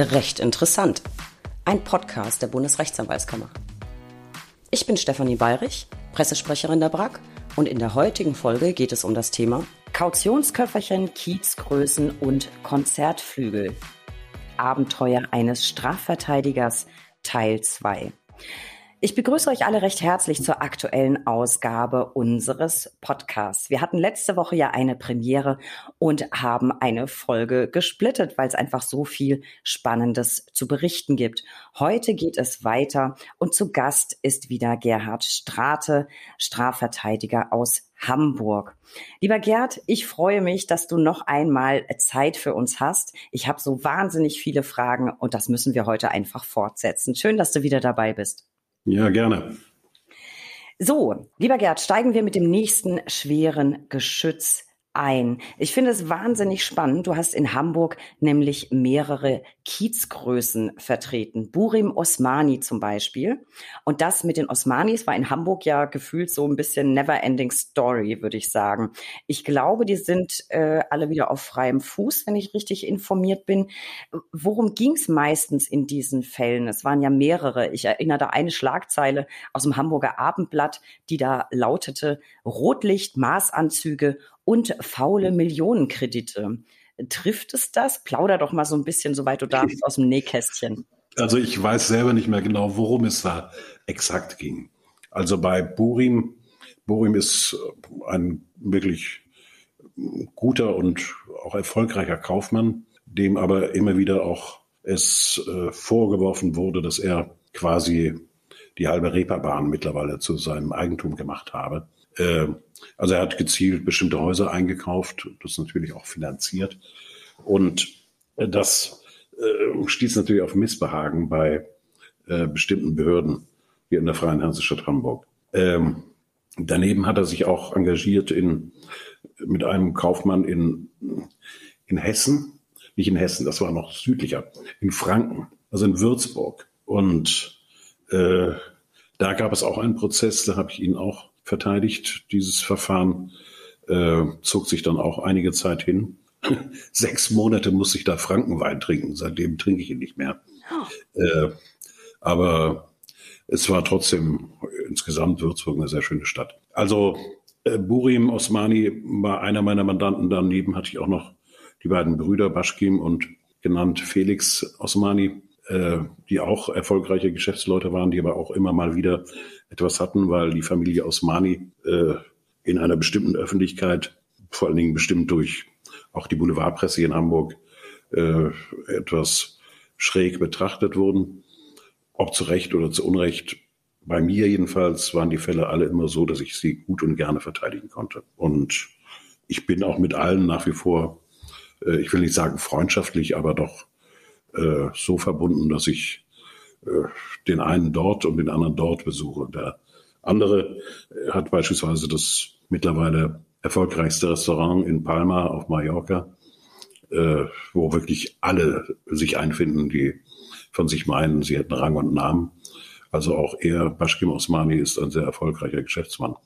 Recht interessant. Ein Podcast der Bundesrechtsanwaltskammer. Ich bin Stefanie Bayrich, Pressesprecherin der BRAG und in der heutigen Folge geht es um das Thema Kautionsköfferchen, Kiezgrößen und Konzertflügel. Abenteuer eines Strafverteidigers Teil 2. Ich begrüße euch alle recht herzlich zur aktuellen Ausgabe unseres Podcasts. Wir hatten letzte Woche ja eine Premiere und haben eine Folge gesplittet, weil es einfach so viel Spannendes zu berichten gibt. Heute geht es weiter und zu Gast ist wieder Gerhard Strate, Strafverteidiger aus Hamburg. Lieber Gerd, ich freue mich, dass du noch einmal Zeit für uns hast. Ich habe so wahnsinnig viele Fragen und das müssen wir heute einfach fortsetzen. Schön, dass du wieder dabei bist. Ja, gerne. So, lieber Gerd, steigen wir mit dem nächsten schweren Geschütz ein. Ich finde es wahnsinnig spannend. Du hast in Hamburg nämlich mehrere Kiezgrößen vertreten. Burim Osmani zum Beispiel. Und das mit den Osmanis war in Hamburg ja gefühlt so ein bisschen never-ending Story, würde ich sagen. Ich glaube, die sind äh, alle wieder auf freiem Fuß, wenn ich richtig informiert bin. Worum ging es meistens in diesen Fällen? Es waren ja mehrere. Ich erinnere da eine Schlagzeile aus dem Hamburger Abendblatt, die da lautete Rotlicht, Maßanzüge und faule Millionenkredite. Trifft es das? Plauder doch mal so ein bisschen, soweit du darfst, aus dem Nähkästchen. Also ich weiß selber nicht mehr genau, worum es da exakt ging. Also bei Burim, Burim ist ein wirklich guter und auch erfolgreicher Kaufmann, dem aber immer wieder auch es äh, vorgeworfen wurde, dass er quasi die halbe Reeperbahn mittlerweile zu seinem Eigentum gemacht habe. Äh, also er hat gezielt bestimmte Häuser eingekauft, das natürlich auch finanziert. Und äh, das äh, stieß natürlich auf Missbehagen bei bestimmten Behörden hier in der Freien Hansestadt Hamburg. Ähm, daneben hat er sich auch engagiert in, mit einem Kaufmann in, in Hessen, nicht in Hessen, das war noch südlicher, in Franken, also in Würzburg. Und äh, da gab es auch einen Prozess, da habe ich ihn auch verteidigt. Dieses Verfahren äh, zog sich dann auch einige Zeit hin. Sechs Monate muss ich da Frankenwein trinken. Seitdem trinke ich ihn nicht mehr. Oh. Äh, aber es war trotzdem insgesamt Würzburg eine sehr schöne Stadt. Also äh, Burim Osmani war einer meiner Mandanten. Daneben hatte ich auch noch die beiden Brüder Baschkim und genannt Felix Osmani, äh, die auch erfolgreiche Geschäftsleute waren, die aber auch immer mal wieder etwas hatten, weil die Familie Osmani äh, in einer bestimmten Öffentlichkeit, vor allen Dingen bestimmt durch auch die Boulevardpresse in Hamburg, äh, etwas schräg betrachtet wurden. Ob zu Recht oder zu Unrecht. Bei mir jedenfalls waren die Fälle alle immer so, dass ich sie gut und gerne verteidigen konnte. Und ich bin auch mit allen nach wie vor, äh, ich will nicht sagen freundschaftlich, aber doch äh, so verbunden, dass ich äh, den einen dort und den anderen dort besuche. Der andere äh, hat beispielsweise das mittlerweile erfolgreichste Restaurant in Palma auf Mallorca, äh, wo wirklich alle sich einfinden, die von sich meinen, sie hätten Rang und Namen. Also auch er, Bashkim Osmani, ist ein sehr erfolgreicher Geschäftsmann.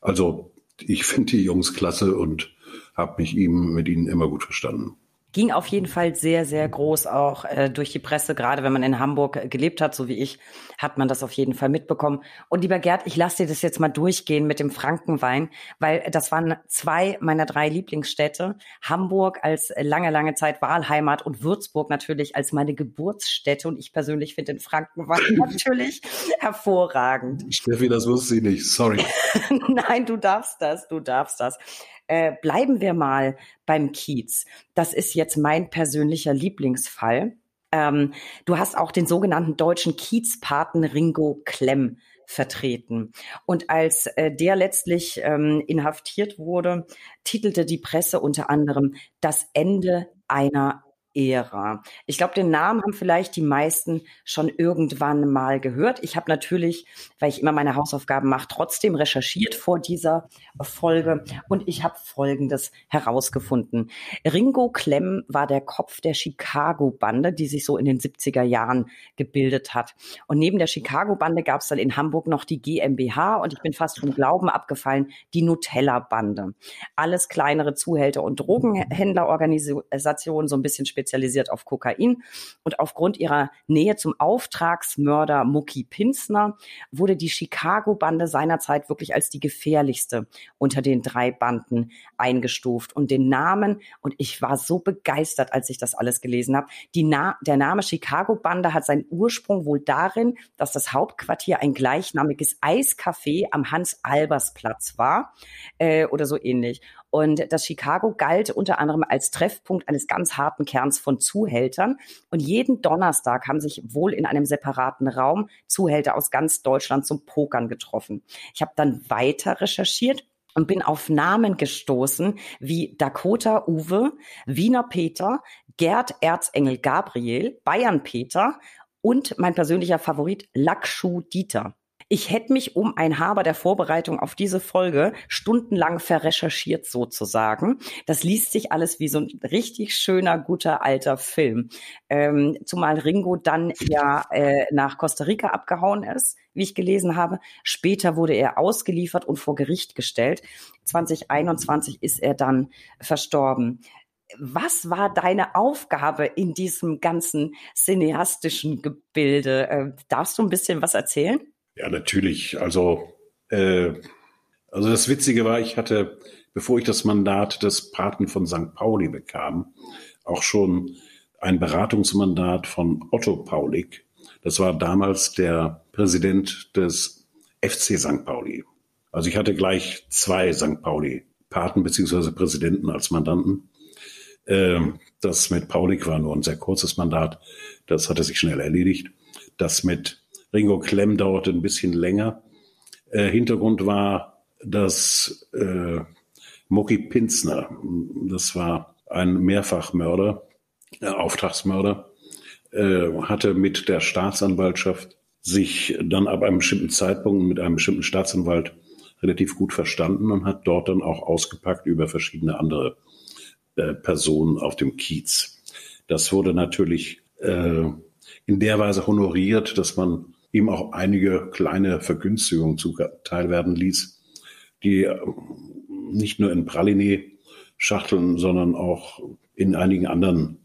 Also ich finde die Jungs klasse und habe mich ihm mit ihnen immer gut verstanden ging auf jeden Fall sehr, sehr groß auch äh, durch die Presse. Gerade wenn man in Hamburg gelebt hat, so wie ich, hat man das auf jeden Fall mitbekommen. Und lieber Gerd, ich lasse dir das jetzt mal durchgehen mit dem Frankenwein, weil das waren zwei meiner drei Lieblingsstädte. Hamburg als lange, lange Zeit Wahlheimat und Würzburg natürlich als meine Geburtsstätte. Und ich persönlich finde den Frankenwein natürlich hervorragend. Steffi, das wusste ich nicht. Sorry. Nein, du darfst das, du darfst das. Äh, bleiben wir mal beim Kiez. Das ist jetzt mein persönlicher Lieblingsfall. Ähm, du hast auch den sogenannten deutschen Kiezpaten Ringo Klemm vertreten. Und als äh, der letztlich ähm, inhaftiert wurde, titelte die Presse unter anderem Das Ende einer Ära. Ich glaube, den Namen haben vielleicht die meisten schon irgendwann mal gehört. Ich habe natürlich, weil ich immer meine Hausaufgaben mache, trotzdem recherchiert vor dieser Folge und ich habe Folgendes herausgefunden. Ringo Klemm war der Kopf der Chicago-Bande, die sich so in den 70er Jahren gebildet hat. Und neben der Chicago-Bande gab es dann in Hamburg noch die GmbH und ich bin fast vom Glauben abgefallen, die Nutella-Bande. Alles kleinere Zuhälter- und Drogenhändlerorganisationen, so ein bisschen speziell spezialisiert auf Kokain. Und aufgrund ihrer Nähe zum Auftragsmörder Mucki Pinsner wurde die Chicago-Bande seinerzeit wirklich als die gefährlichste unter den drei Banden eingestuft. Und den Namen, und ich war so begeistert, als ich das alles gelesen habe, Na der Name Chicago-Bande hat seinen Ursprung wohl darin, dass das Hauptquartier ein gleichnamiges Eiscafé am Hans-Albers-Platz war äh, oder so ähnlich. Und das Chicago galt unter anderem als Treffpunkt eines ganz harten Kerns von Zuhältern. Und jeden Donnerstag haben sich wohl in einem separaten Raum Zuhälter aus ganz Deutschland zum Pokern getroffen. Ich habe dann weiter recherchiert und bin auf Namen gestoßen wie Dakota Uwe, Wiener Peter, Gerd Erzengel Gabriel, Bayern Peter und mein persönlicher Favorit Lackschuh Dieter. Ich hätte mich um ein Haber der Vorbereitung auf diese Folge stundenlang verrecherchiert sozusagen. Das liest sich alles wie so ein richtig schöner, guter alter Film. Ähm, zumal Ringo dann ja äh, nach Costa Rica abgehauen ist, wie ich gelesen habe. Später wurde er ausgeliefert und vor Gericht gestellt. 2021 ist er dann verstorben. Was war deine Aufgabe in diesem ganzen cineastischen Gebilde? Äh, darfst du ein bisschen was erzählen? Ja, natürlich. Also, äh, also das Witzige war, ich hatte, bevor ich das Mandat des Paten von St. Pauli bekam, auch schon ein Beratungsmandat von Otto Paulik. Das war damals der Präsident des FC St. Pauli. Also ich hatte gleich zwei St. Pauli Paten beziehungsweise Präsidenten als Mandanten. Ähm, das mit Paulik war nur ein sehr kurzes Mandat. Das hatte sich schnell erledigt. Das mit Ringo Klemm dauerte ein bisschen länger. Äh, Hintergrund war, dass äh, Mucki Pinzner, das war ein Mehrfachmörder, äh, Auftragsmörder, äh, hatte mit der Staatsanwaltschaft sich dann ab einem bestimmten Zeitpunkt mit einem bestimmten Staatsanwalt relativ gut verstanden und hat dort dann auch ausgepackt über verschiedene andere äh, Personen auf dem Kiez. Das wurde natürlich äh, in der Weise honoriert, dass man ihm auch einige kleine Vergünstigungen zuteil werden ließ, die äh, nicht nur in Praline-Schachteln, sondern auch in einigen anderen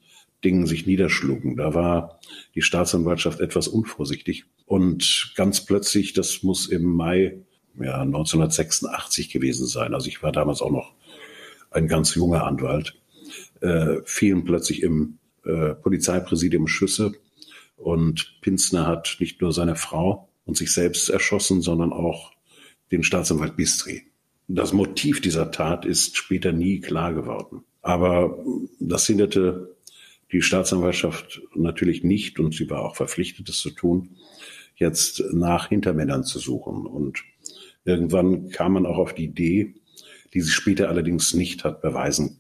Dingen sich niederschlugen. Da war die Staatsanwaltschaft etwas unvorsichtig. Und ganz plötzlich, das muss im Mai ja, 1986 gewesen sein, also ich war damals auch noch ein ganz junger Anwalt, äh, fielen plötzlich im äh, Polizeipräsidium Schüsse und Pinzner hat nicht nur seine Frau und sich selbst erschossen, sondern auch den Staatsanwalt Bistri. Das Motiv dieser Tat ist später nie klar geworden. Aber das hinderte die Staatsanwaltschaft natürlich nicht, und sie war auch verpflichtet, es zu tun, jetzt nach Hintermännern zu suchen. Und irgendwann kam man auch auf die Idee, die sich später allerdings nicht hat beweisen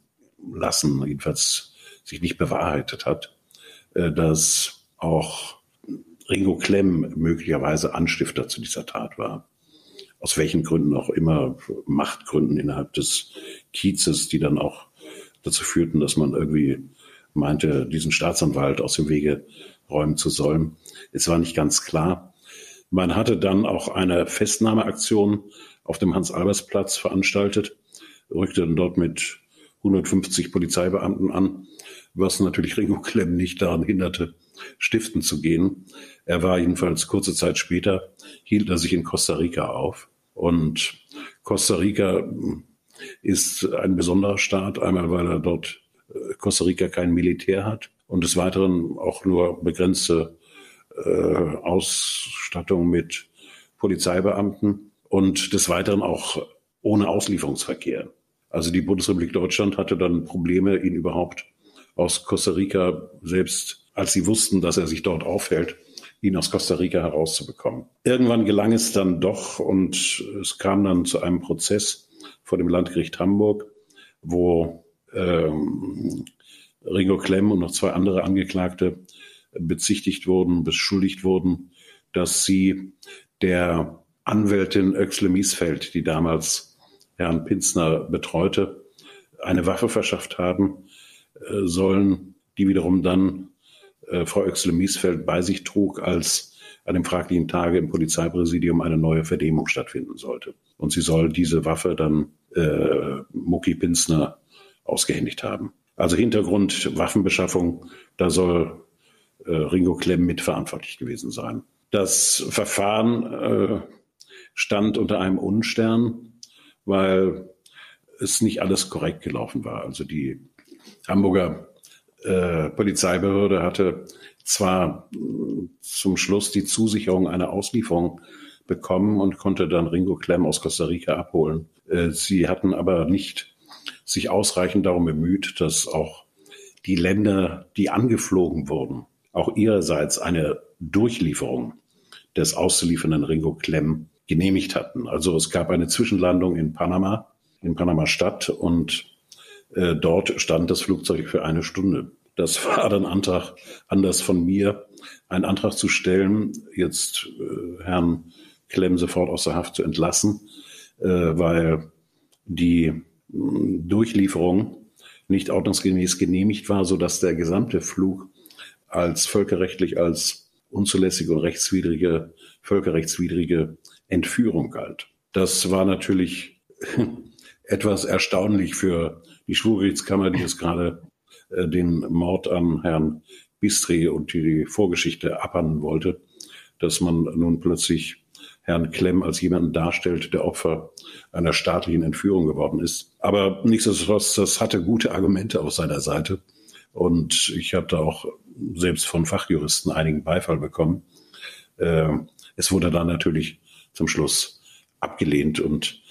lassen, jedenfalls sich nicht bewahrheitet hat, äh, dass auch Ringo Klemm möglicherweise Anstifter zu dieser Tat war. Aus welchen Gründen auch immer, Machtgründen innerhalb des Kiezes, die dann auch dazu führten, dass man irgendwie meinte, diesen Staatsanwalt aus dem Wege räumen zu sollen. Es war nicht ganz klar. Man hatte dann auch eine Festnahmeaktion auf dem Hans-Albers-Platz veranstaltet, rückte dann dort mit 150 Polizeibeamten an, was natürlich Ringo Klemm nicht daran hinderte, stiften zu gehen. Er war jedenfalls kurze Zeit später, hielt er sich in Costa Rica auf. Und Costa Rica ist ein besonderer Staat, einmal weil er dort äh, Costa Rica kein Militär hat und des Weiteren auch nur begrenzte äh, Ausstattung mit Polizeibeamten und des Weiteren auch ohne Auslieferungsverkehr. Also die Bundesrepublik Deutschland hatte dann Probleme, ihn überhaupt aus Costa Rica selbst als sie wussten, dass er sich dort aufhält, ihn aus Costa Rica herauszubekommen. Irgendwann gelang es dann doch und es kam dann zu einem Prozess vor dem Landgericht Hamburg, wo ähm, Ringo Klemm und noch zwei andere Angeklagte bezichtigt wurden, beschuldigt wurden, dass sie der Anwältin Oechsle Miesfeld, die damals Herrn Pinzner betreute, eine Waffe verschafft haben äh, sollen, die wiederum dann äh, Frau Oechsle-Miesfeld bei sich trug, als an dem fraglichen Tage im Polizeipräsidium eine neue Vernehmung stattfinden sollte. Und sie soll diese Waffe dann äh, Mucki Pinsner ausgehändigt haben. Also Hintergrund Waffenbeschaffung, da soll äh, Ringo Klemm mitverantwortlich gewesen sein. Das Verfahren äh, stand unter einem Unstern, weil es nicht alles korrekt gelaufen war. Also die Hamburger äh, Polizeibehörde hatte zwar äh, zum Schluss die Zusicherung einer Auslieferung bekommen und konnte dann Ringo Klemm aus Costa Rica abholen. Äh, sie hatten aber nicht sich ausreichend darum bemüht, dass auch die Länder, die angeflogen wurden, auch ihrerseits eine Durchlieferung des auszuliefernden Ringo Klemm genehmigt hatten. Also es gab eine Zwischenlandung in Panama, in Panama-Stadt und äh, dort stand das Flugzeug für eine Stunde. Das war dann Antrag, anders von mir, einen Antrag zu stellen, jetzt äh, Herrn Klemm sofort aus der Haft zu entlassen, äh, weil die mh, Durchlieferung nicht ordnungsgemäß genehmigt war, so dass der gesamte Flug als völkerrechtlich als unzulässige und rechtswidrige, völkerrechtswidrige Entführung galt. Das war natürlich etwas erstaunlich für die Schwurgerichtskammer, die es gerade äh, den Mord an Herrn Bistri und die Vorgeschichte abhandeln wollte, dass man nun plötzlich Herrn Klemm als jemanden darstellt, der Opfer einer staatlichen Entführung geworden ist. Aber nichtsdestotrotz, das hatte gute Argumente auf seiner Seite. Und ich hatte auch selbst von Fachjuristen einigen Beifall bekommen. Äh, es wurde dann natürlich zum Schluss abgelehnt. Und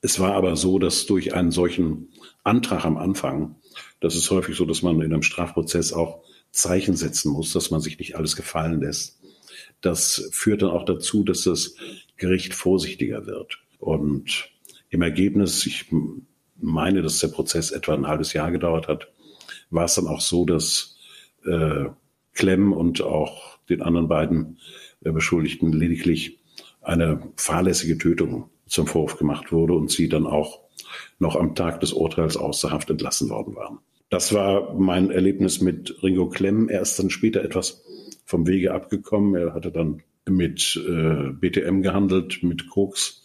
es war aber so, dass durch einen solchen Antrag am Anfang, das ist häufig so, dass man in einem Strafprozess auch Zeichen setzen muss, dass man sich nicht alles gefallen lässt. Das führt dann auch dazu, dass das Gericht vorsichtiger wird. Und im Ergebnis, ich meine, dass der Prozess etwa ein halbes Jahr gedauert hat, war es dann auch so, dass äh, Klemm und auch den anderen beiden äh, Beschuldigten lediglich eine fahrlässige Tötung zum Vorwurf gemacht wurde und sie dann auch noch am Tag des Urteils aus der Haft entlassen worden waren. Das war mein Erlebnis mit Ringo Klemm. Er ist dann später etwas vom Wege abgekommen. Er hatte dann mit äh, BTM gehandelt, mit Koks.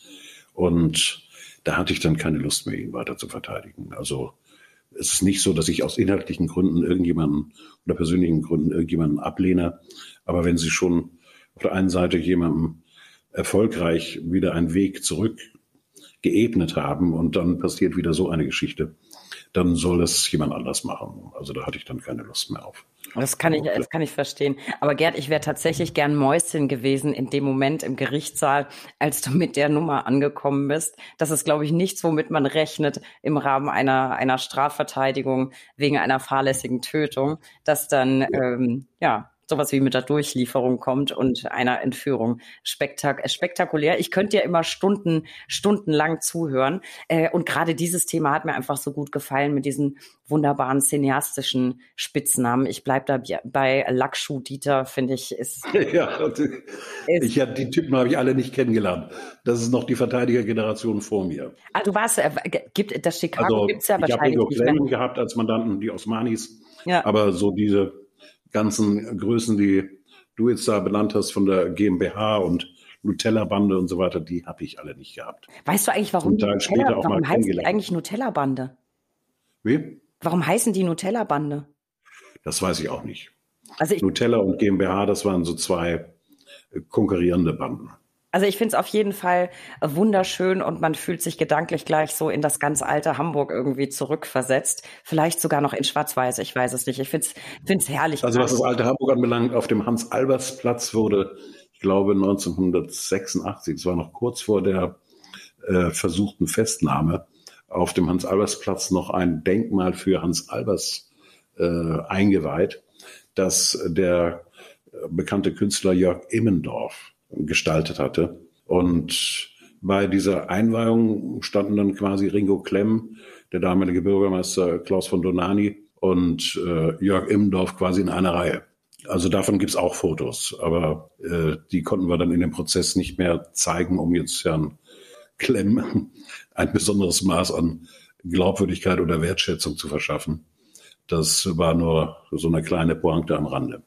Und da hatte ich dann keine Lust mehr, ihn weiter zu verteidigen. Also es ist nicht so, dass ich aus inhaltlichen Gründen irgendjemanden oder persönlichen Gründen irgendjemanden ablehne. Aber wenn Sie schon auf der einen Seite jemandem erfolgreich wieder einen Weg zurück geebnet haben und dann passiert wieder so eine Geschichte, dann soll das jemand anders machen. Also da hatte ich dann keine Lust mehr auf. Das kann ich, das kann ich verstehen. Aber Gerd, ich wäre tatsächlich gern Mäuschen gewesen in dem Moment im Gerichtssaal, als du mit der Nummer angekommen bist. Das ist, glaube ich, nichts, womit man rechnet im Rahmen einer, einer Strafverteidigung wegen einer fahrlässigen Tötung, dass dann, ja, ähm, ja sowas wie mit der Durchlieferung kommt und einer Entführung. Spektak spektakulär. Ich könnte ja immer Stunden, stundenlang zuhören. Äh, und gerade dieses Thema hat mir einfach so gut gefallen mit diesen wunderbaren cineastischen Spitznamen. Ich bleib da bei Lakshu Dieter, finde ich, ist. Ja, ist, ich hab, die Typen habe ich alle nicht kennengelernt. Das ist noch die Verteidigergeneration vor mir. Ah, du warst, äh, gibt das Chicago also, gibt's ja ich wahrscheinlich. Ich habe Ringo gehabt als Mandanten, die Osmanis. Ja. Aber so diese ganzen Größen, die du jetzt da benannt hast von der GmbH und Nutella-Bande und so weiter, die habe ich alle nicht gehabt. Weißt du eigentlich, warum, Nutella, später auch warum heißt die eigentlich Nutella-Bande? Wie? Warum heißen die Nutella-Bande? Das weiß ich auch nicht. Also ich, Nutella und GmbH, das waren so zwei konkurrierende Banden. Also ich finde es auf jeden Fall wunderschön und man fühlt sich gedanklich gleich so in das ganz alte Hamburg irgendwie zurückversetzt. Vielleicht sogar noch in Schwarz-Weiß, ich weiß es nicht. Ich finde es herrlich. Also was das alte Hamburg anbelangt, auf dem Hans-Albers-Platz wurde, ich glaube 1986, es war noch kurz vor der äh, versuchten Festnahme, auf dem Hans-Albers-Platz noch ein Denkmal für Hans Albers äh, eingeweiht, das der äh, bekannte Künstler Jörg Immendorf gestaltet hatte. Und bei dieser Einweihung standen dann quasi Ringo Klemm, der damalige Bürgermeister Klaus von Donani und äh, Jörg Immendorf quasi in einer Reihe. Also davon gibt's auch Fotos, aber äh, die konnten wir dann in dem Prozess nicht mehr zeigen, um jetzt Herrn Klemm ein besonderes Maß an Glaubwürdigkeit oder Wertschätzung zu verschaffen. Das war nur so eine kleine Pointe am Rande.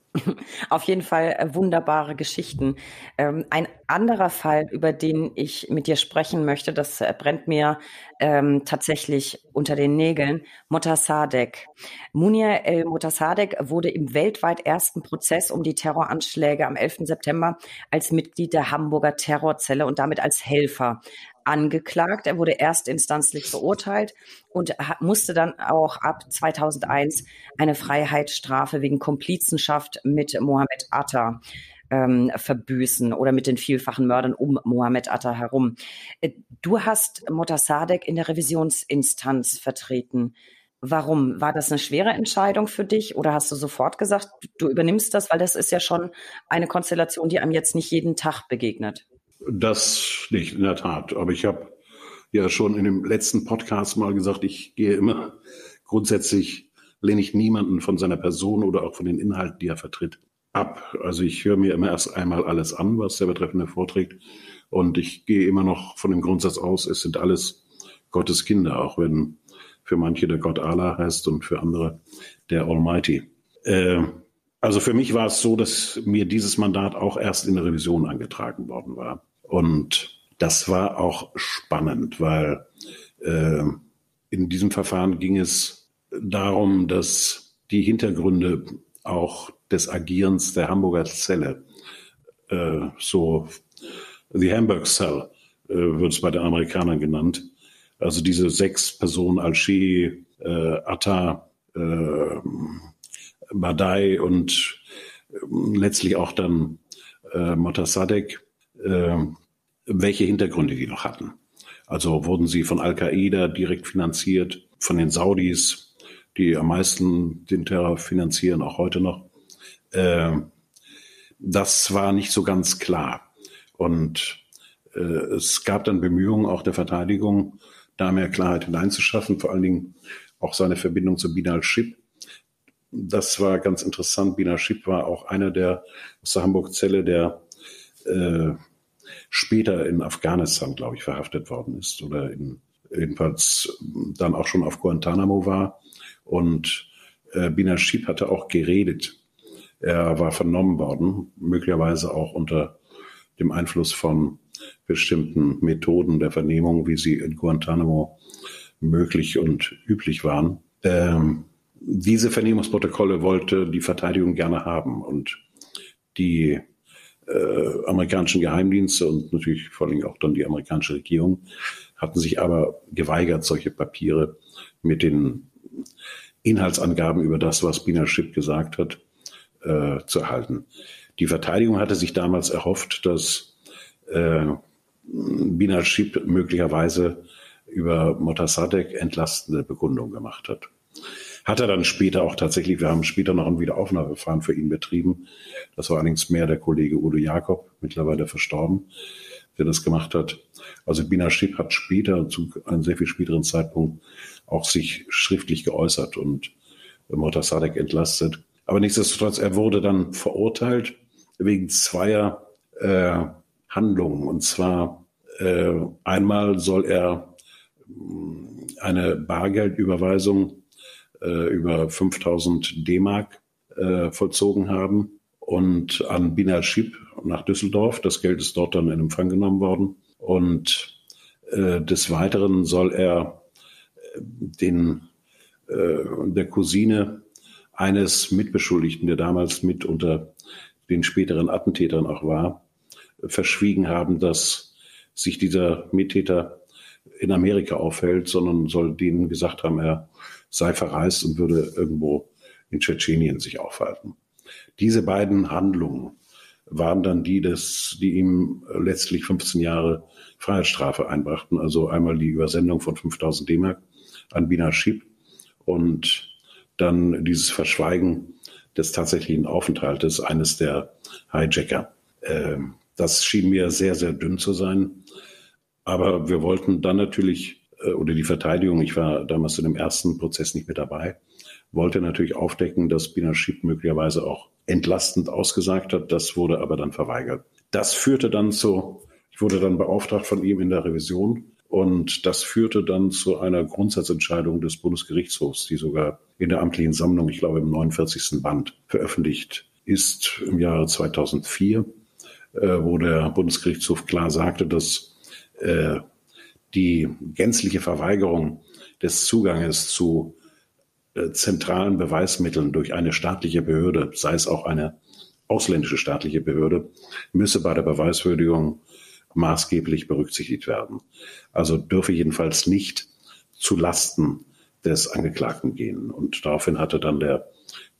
Auf jeden Fall äh, wunderbare Geschichten. Ähm, ein anderer Fall, über den ich mit dir sprechen möchte, das äh, brennt mir ähm, tatsächlich unter den Nägeln. Motassadegh. Munir el Motassadegh wurde im weltweit ersten Prozess um die Terroranschläge am 11. September als Mitglied der Hamburger Terrorzelle und damit als Helfer angeklagt. Er wurde erstinstanzlich verurteilt und musste dann auch ab 2001 eine Freiheitsstrafe wegen Komplizenschaft mit Mohammed Atta ähm, verbüßen oder mit den vielfachen Mördern um Mohammed Atta herum. Äh, du hast Motassadegh in der Revisionsinstanz vertreten. Warum? War das eine schwere Entscheidung für dich oder hast du sofort gesagt, du übernimmst das, weil das ist ja schon eine Konstellation, die einem jetzt nicht jeden Tag begegnet? Das nicht, in der Tat. Aber ich habe ja schon in dem letzten Podcast mal gesagt, ich gehe immer grundsätzlich lehne ich niemanden von seiner Person oder auch von den Inhalten, die er vertritt, ab. Also ich höre mir immer erst einmal alles an, was der Betreffende vorträgt. Und ich gehe immer noch von dem Grundsatz aus, es sind alles Gottes Kinder, auch wenn für manche der Gott Allah heißt und für andere der Almighty. Äh, also für mich war es so, dass mir dieses Mandat auch erst in der Revision angetragen worden war. Und das war auch spannend, weil äh, in diesem Verfahren ging es darum, dass die Hintergründe auch des Agierens der Hamburger Zelle, äh, so the Hamburg Cell äh, wird es bei den Amerikanern genannt, also diese sechs Personen, Alger, äh, Atta, äh, Badai und äh, letztlich auch dann äh, Motassadegh, äh, welche Hintergründe die noch hatten. Also wurden sie von Al-Qaida direkt finanziert, von den Saudis, die am meisten den Terror finanzieren, auch heute noch. Äh, das war nicht so ganz klar. Und äh, es gab dann Bemühungen auch der Verteidigung, da mehr Klarheit hineinzuschaffen, vor allen Dingen auch seine Verbindung zu Binal Ship. Das war ganz interessant. Binal Ship war auch einer der aus der Hamburg-Zelle, der äh, später in Afghanistan, glaube ich, verhaftet worden ist oder in, jedenfalls dann auch schon auf Guantanamo war. Und äh, Binashib hatte auch geredet. Er war vernommen worden, möglicherweise auch unter dem Einfluss von bestimmten Methoden der Vernehmung, wie sie in Guantanamo möglich und üblich waren. Ähm, diese Vernehmungsprotokolle wollte die Verteidigung gerne haben und die äh, amerikanischen Geheimdienste und natürlich vor allem auch dann die amerikanische Regierung hatten sich aber geweigert, solche Papiere mit den Inhaltsangaben über das, was Bina Schipp gesagt hat, äh, zu erhalten. Die Verteidigung hatte sich damals erhofft, dass äh, Bina Schipp möglicherweise über Motassadegh entlastende Bekundung gemacht hat. Hat er dann später auch tatsächlich, wir haben später noch ein Wiederaufnahmeverfahren für ihn betrieben. Das war allerdings mehr der Kollege Udo Jakob, mittlerweile verstorben, der das gemacht hat. Also Bina Schipp hat später, zu einem sehr viel späteren Zeitpunkt, auch sich schriftlich geäußert und Motassadegh entlastet. Aber nichtsdestotrotz, er wurde dann verurteilt wegen zweier äh, Handlungen. Und zwar äh, einmal soll er äh, eine Bargeldüberweisung äh, über 5000 D-Mark äh, vollzogen haben und an Binal Schib nach Düsseldorf. Das Geld ist dort dann in Empfang genommen worden. Und äh, des Weiteren soll er äh, den äh, der Cousine eines Mitbeschuldigten, der damals mit unter den späteren Attentätern auch war, verschwiegen haben, dass sich dieser Mittäter in Amerika aufhält, sondern soll denen gesagt haben, er sei verreist und würde irgendwo in Tschetschenien sich aufhalten. Diese beiden Handlungen waren dann die, des, die ihm letztlich 15 Jahre Freiheitsstrafe einbrachten. Also einmal die Übersendung von 5000 D-Mark an Bina Schieb und dann dieses Verschweigen des tatsächlichen Aufenthaltes eines der Hijacker. Ähm, das schien mir sehr, sehr dünn zu sein. Aber wir wollten dann natürlich oder die Verteidigung, ich war damals in dem ersten Prozess nicht mit dabei, wollte natürlich aufdecken, dass Binashib möglicherweise auch entlastend ausgesagt hat. Das wurde aber dann verweigert. Das führte dann zu, ich wurde dann beauftragt von ihm in der Revision Und das führte dann zu einer Grundsatzentscheidung des Bundesgerichtshofs, die sogar in der amtlichen Sammlung, ich glaube im 49. Band, veröffentlicht ist im Jahre 2004, äh, wo der Bundesgerichtshof klar sagte, dass äh, die gänzliche Verweigerung des Zuganges zu äh, zentralen Beweismitteln durch eine staatliche Behörde, sei es auch eine ausländische staatliche Behörde, müsse bei der Beweiswürdigung maßgeblich berücksichtigt werden. Also dürfe jedenfalls nicht zu Lasten des Angeklagten gehen. Und daraufhin hatte dann der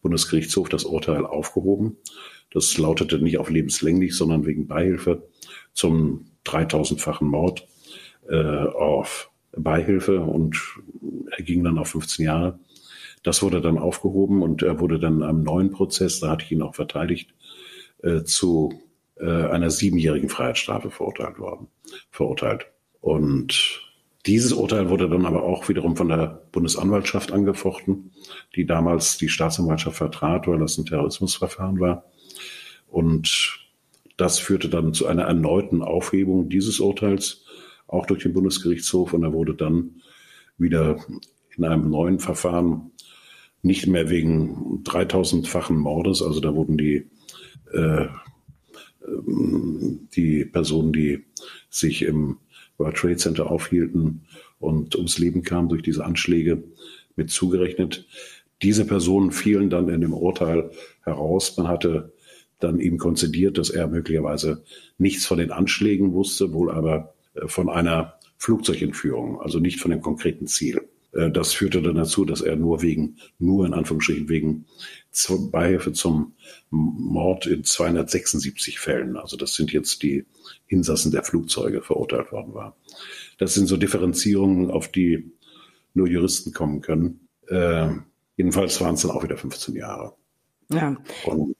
Bundesgerichtshof das Urteil aufgehoben. Das lautete nicht auf lebenslänglich, sondern wegen Beihilfe zum 3000-fachen Mord äh, auf Beihilfe und er ging dann auf 15 Jahre. Das wurde dann aufgehoben und er wurde dann am neuen Prozess, da hatte ich ihn auch verteidigt, äh, zu äh, einer siebenjährigen Freiheitsstrafe verurteilt worden, verurteilt. Und dieses Urteil wurde dann aber auch wiederum von der Bundesanwaltschaft angefochten, die damals die Staatsanwaltschaft vertrat, weil das ein Terrorismusverfahren war. Und das führte dann zu einer erneuten Aufhebung dieses Urteils, auch durch den Bundesgerichtshof. Und er wurde dann wieder in einem neuen Verfahren nicht mehr wegen 3000-fachen Mordes, also da wurden die, äh, ähm, die Personen, die sich im World Trade Center aufhielten und ums Leben kamen durch diese Anschläge, mit zugerechnet. Diese Personen fielen dann in dem Urteil heraus. Man hatte dann ihm konzidiert, dass er möglicherweise nichts von den Anschlägen wusste, wohl aber von einer Flugzeugentführung, also nicht von dem konkreten Ziel. Äh, das führte dann dazu, dass er nur wegen, nur in Anführungsstrichen wegen Beihilfe zum Mord in 276 Fällen, also das sind jetzt die Insassen der Flugzeuge, verurteilt worden war. Das sind so Differenzierungen, auf die nur Juristen kommen können. Äh, jedenfalls waren es dann auch wieder 15 Jahre. Ja. Und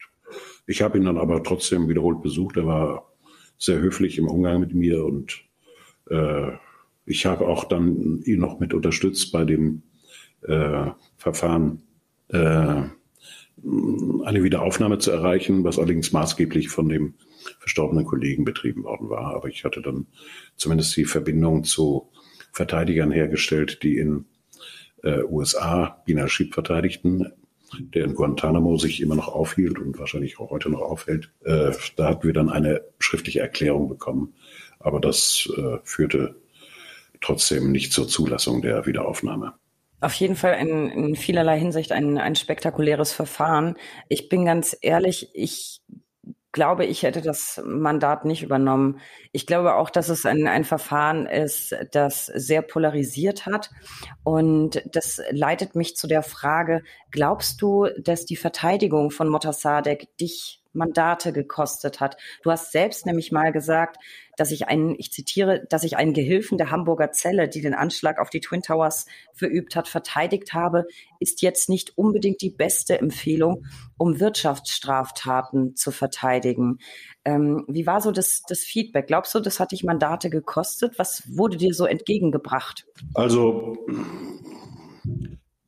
ich habe ihn dann aber trotzdem wiederholt besucht. Er war sehr höflich im Umgang mit mir und äh, ich habe auch dann ihn noch mit unterstützt bei dem äh, Verfahren, äh, eine Wiederaufnahme zu erreichen, was allerdings maßgeblich von dem verstorbenen Kollegen betrieben worden war. Aber ich hatte dann zumindest die Verbindung zu Verteidigern hergestellt, die in äh, USA Bina Schieb verteidigten, der in Guantanamo sich immer noch aufhielt und wahrscheinlich auch heute noch aufhält. Äh, da hatten wir dann eine schriftliche Erklärung bekommen. Aber das äh, führte trotzdem nicht zur Zulassung der Wiederaufnahme. Auf jeden Fall in, in vielerlei Hinsicht ein, ein spektakuläres Verfahren. Ich bin ganz ehrlich, ich glaube, ich hätte das Mandat nicht übernommen. Ich glaube auch, dass es ein, ein Verfahren ist, das sehr polarisiert hat. Und das leitet mich zu der Frage, glaubst du, dass die Verteidigung von Motassadek dich Mandate gekostet hat. Du hast selbst nämlich mal gesagt, dass ich einen, ich zitiere, dass ich einen Gehilfen der Hamburger Zelle, die den Anschlag auf die Twin Towers verübt hat, verteidigt habe, ist jetzt nicht unbedingt die beste Empfehlung, um Wirtschaftsstraftaten zu verteidigen. Ähm, wie war so das, das Feedback? Glaubst du, das hat dich Mandate gekostet? Was wurde dir so entgegengebracht? Also,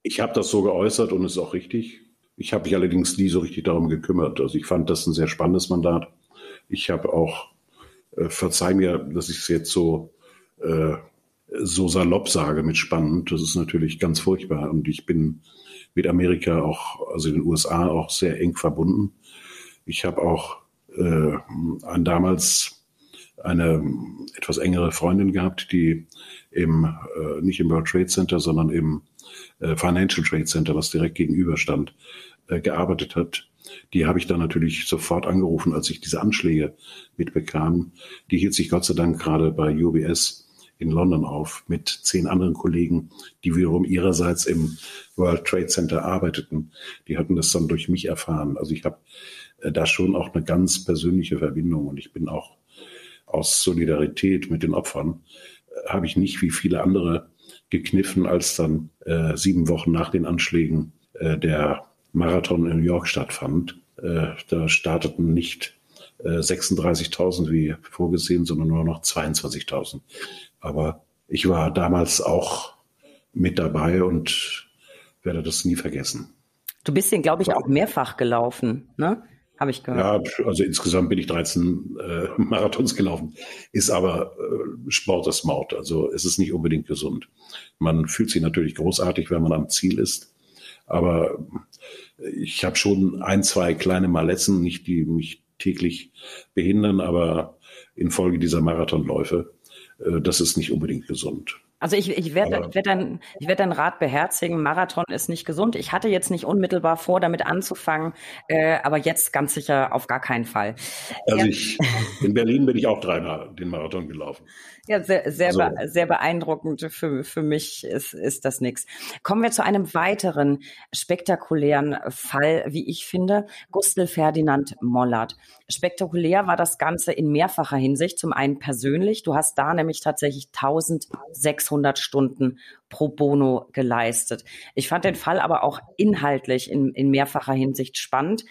ich habe das so geäußert und ist auch richtig. Ich habe mich allerdings nie so richtig darum gekümmert. Also ich fand das ein sehr spannendes Mandat. Ich habe auch, äh, verzeih mir, dass ich es jetzt so, äh, so salopp sage mit spannend. Das ist natürlich ganz furchtbar. Und ich bin mit Amerika auch, also den USA auch sehr eng verbunden. Ich habe auch äh, ein, damals eine etwas engere Freundin gehabt, die im, äh, nicht im World Trade Center, sondern im äh, Financial Trade Center, was direkt gegenüber stand, äh, gearbeitet hat. Die habe ich dann natürlich sofort angerufen, als ich diese Anschläge mitbekam. Die hielt sich Gott sei Dank gerade bei UBS in London auf mit zehn anderen Kollegen, die wiederum ihrerseits im World Trade Center arbeiteten. Die hatten das dann durch mich erfahren. Also ich habe äh, da schon auch eine ganz persönliche Verbindung und ich bin auch aus Solidarität mit den Opfern, äh, habe ich nicht wie viele andere gekniffen, als dann äh, sieben Wochen nach den Anschlägen äh, der Marathon in New York stattfand. Äh, da starteten nicht äh, 36.000 wie vorgesehen, sondern nur noch 22.000. Aber ich war damals auch mit dabei und werde das nie vergessen. Du bist den, glaube ich, auch mehrfach gelaufen, ne? habe ich gehört. Ja, also insgesamt bin ich 13 äh, Marathons gelaufen. Ist aber äh, Sport das Maut. Also es ist nicht unbedingt gesund. Man fühlt sich natürlich großartig, wenn man am Ziel ist. Aber ich habe schon ein, zwei kleine Malessen, nicht die mich täglich behindern, aber infolge dieser Marathonläufe, äh, das ist nicht unbedingt gesund. Also ich, ich werde werd dein, ich werd dein Rat beherzigen. Marathon ist nicht gesund. Ich hatte jetzt nicht unmittelbar vor, damit anzufangen, äh, aber jetzt ganz sicher auf gar keinen Fall. Also ja. ich, in Berlin bin ich auch dreimal den Marathon gelaufen. Ja, sehr, sehr, also. be sehr beeindruckend. Für, für mich ist, ist das nichts. Kommen wir zu einem weiteren spektakulären Fall, wie ich finde. Gustl Ferdinand Mollert. Spektakulär war das Ganze in mehrfacher Hinsicht. Zum einen persönlich. Du hast da nämlich tatsächlich 1600 Stunden pro bono geleistet. Ich fand den Fall aber auch inhaltlich in, in mehrfacher Hinsicht spannend.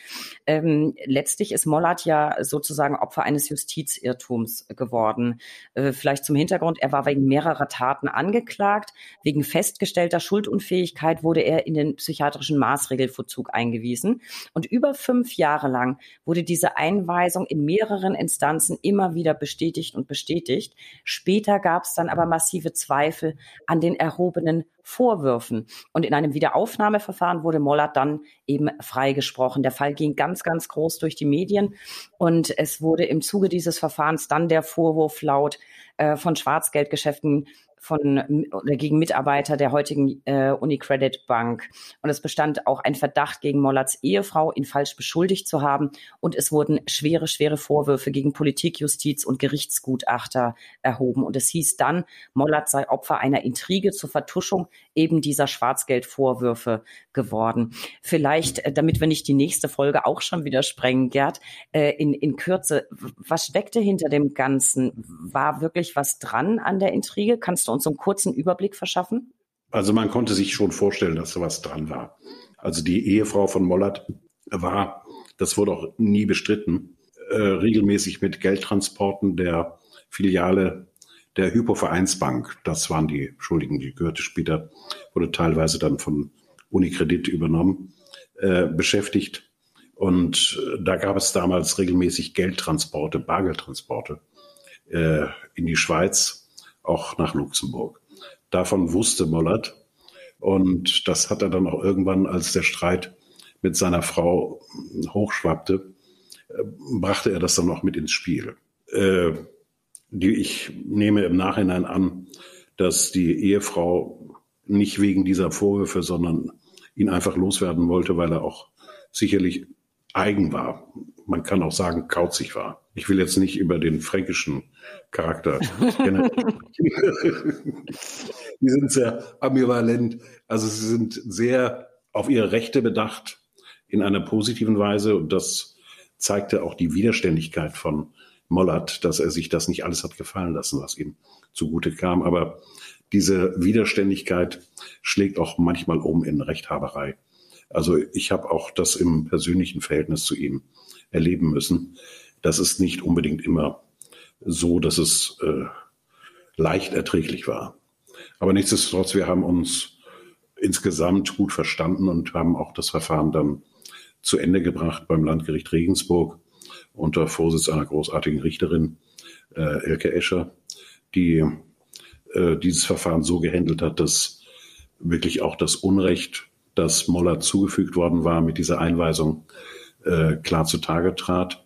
Ähm, letztlich ist Mollert ja sozusagen Opfer eines Justizirrtums geworden. Äh, vielleicht zum Hintergrund, er war wegen mehrerer Taten angeklagt. Wegen festgestellter Schuldunfähigkeit wurde er in den psychiatrischen Maßregelvollzug eingewiesen. Und über fünf Jahre lang wurde diese Einweisung in mehreren Instanzen immer wieder bestätigt und bestätigt. Später gab es dann aber massive Zweifel an den erhobenen erhobenen Vorwürfen. Und in einem Wiederaufnahmeverfahren wurde Mollert dann eben freigesprochen. Der Fall ging ganz, ganz groß durch die Medien und es wurde im Zuge dieses Verfahrens dann der Vorwurf laut äh, von Schwarzgeldgeschäften von oder gegen Mitarbeiter der heutigen äh, Unicredit Bank. Und es bestand auch ein Verdacht gegen Mollerts Ehefrau, ihn falsch beschuldigt zu haben. Und es wurden schwere, schwere Vorwürfe gegen Politik, Justiz und Gerichtsgutachter erhoben. Und es hieß dann, Mollert sei Opfer einer Intrige zur Vertuschung eben dieser Schwarzgeldvorwürfe geworden. Vielleicht, äh, damit wir nicht die nächste Folge auch schon wieder sprengen, Gerd, äh, in, in Kürze, was steckte hinter dem Ganzen? War wirklich was dran an der Intrige? Kannst du uns einen kurzen Überblick verschaffen? Also man konnte sich schon vorstellen, dass da was dran war. Also die Ehefrau von Mollert war, das wurde auch nie bestritten, äh, regelmäßig mit Geldtransporten der Filiale der Hypovereinsbank, das waren die Schuldigen, die gehörte später, wurde teilweise dann von Unikredit übernommen, äh, beschäftigt. Und äh, da gab es damals regelmäßig Geldtransporte, Bargeldtransporte äh, in die Schweiz, auch nach Luxemburg. Davon wusste Mollert. Und das hat er dann auch irgendwann, als der Streit mit seiner Frau hochschwappte, äh, brachte er das dann auch mit ins Spiel. Äh, ich nehme im Nachhinein an, dass die Ehefrau nicht wegen dieser Vorwürfe, sondern ihn einfach loswerden wollte, weil er auch sicherlich eigen war. Man kann auch sagen, kauzig war. Ich will jetzt nicht über den fränkischen Charakter Die sind sehr ambivalent. Also sie sind sehr auf ihre Rechte bedacht in einer positiven Weise und das zeigte auch die Widerständigkeit von Mollert, dass er sich das nicht alles hat gefallen lassen, was ihm zugute kam. Aber diese Widerständigkeit schlägt auch manchmal um in Rechthaberei. Also ich habe auch das im persönlichen Verhältnis zu ihm erleben müssen. Das ist nicht unbedingt immer so, dass es äh, leicht erträglich war. Aber nichtsdestotrotz, wir haben uns insgesamt gut verstanden und haben auch das Verfahren dann zu Ende gebracht beim Landgericht Regensburg unter Vorsitz einer großartigen Richterin, äh, Elke Escher, die äh, dieses Verfahren so gehandelt hat, dass wirklich auch das Unrecht, das Moller zugefügt worden war mit dieser Einweisung, äh, klar zutage trat.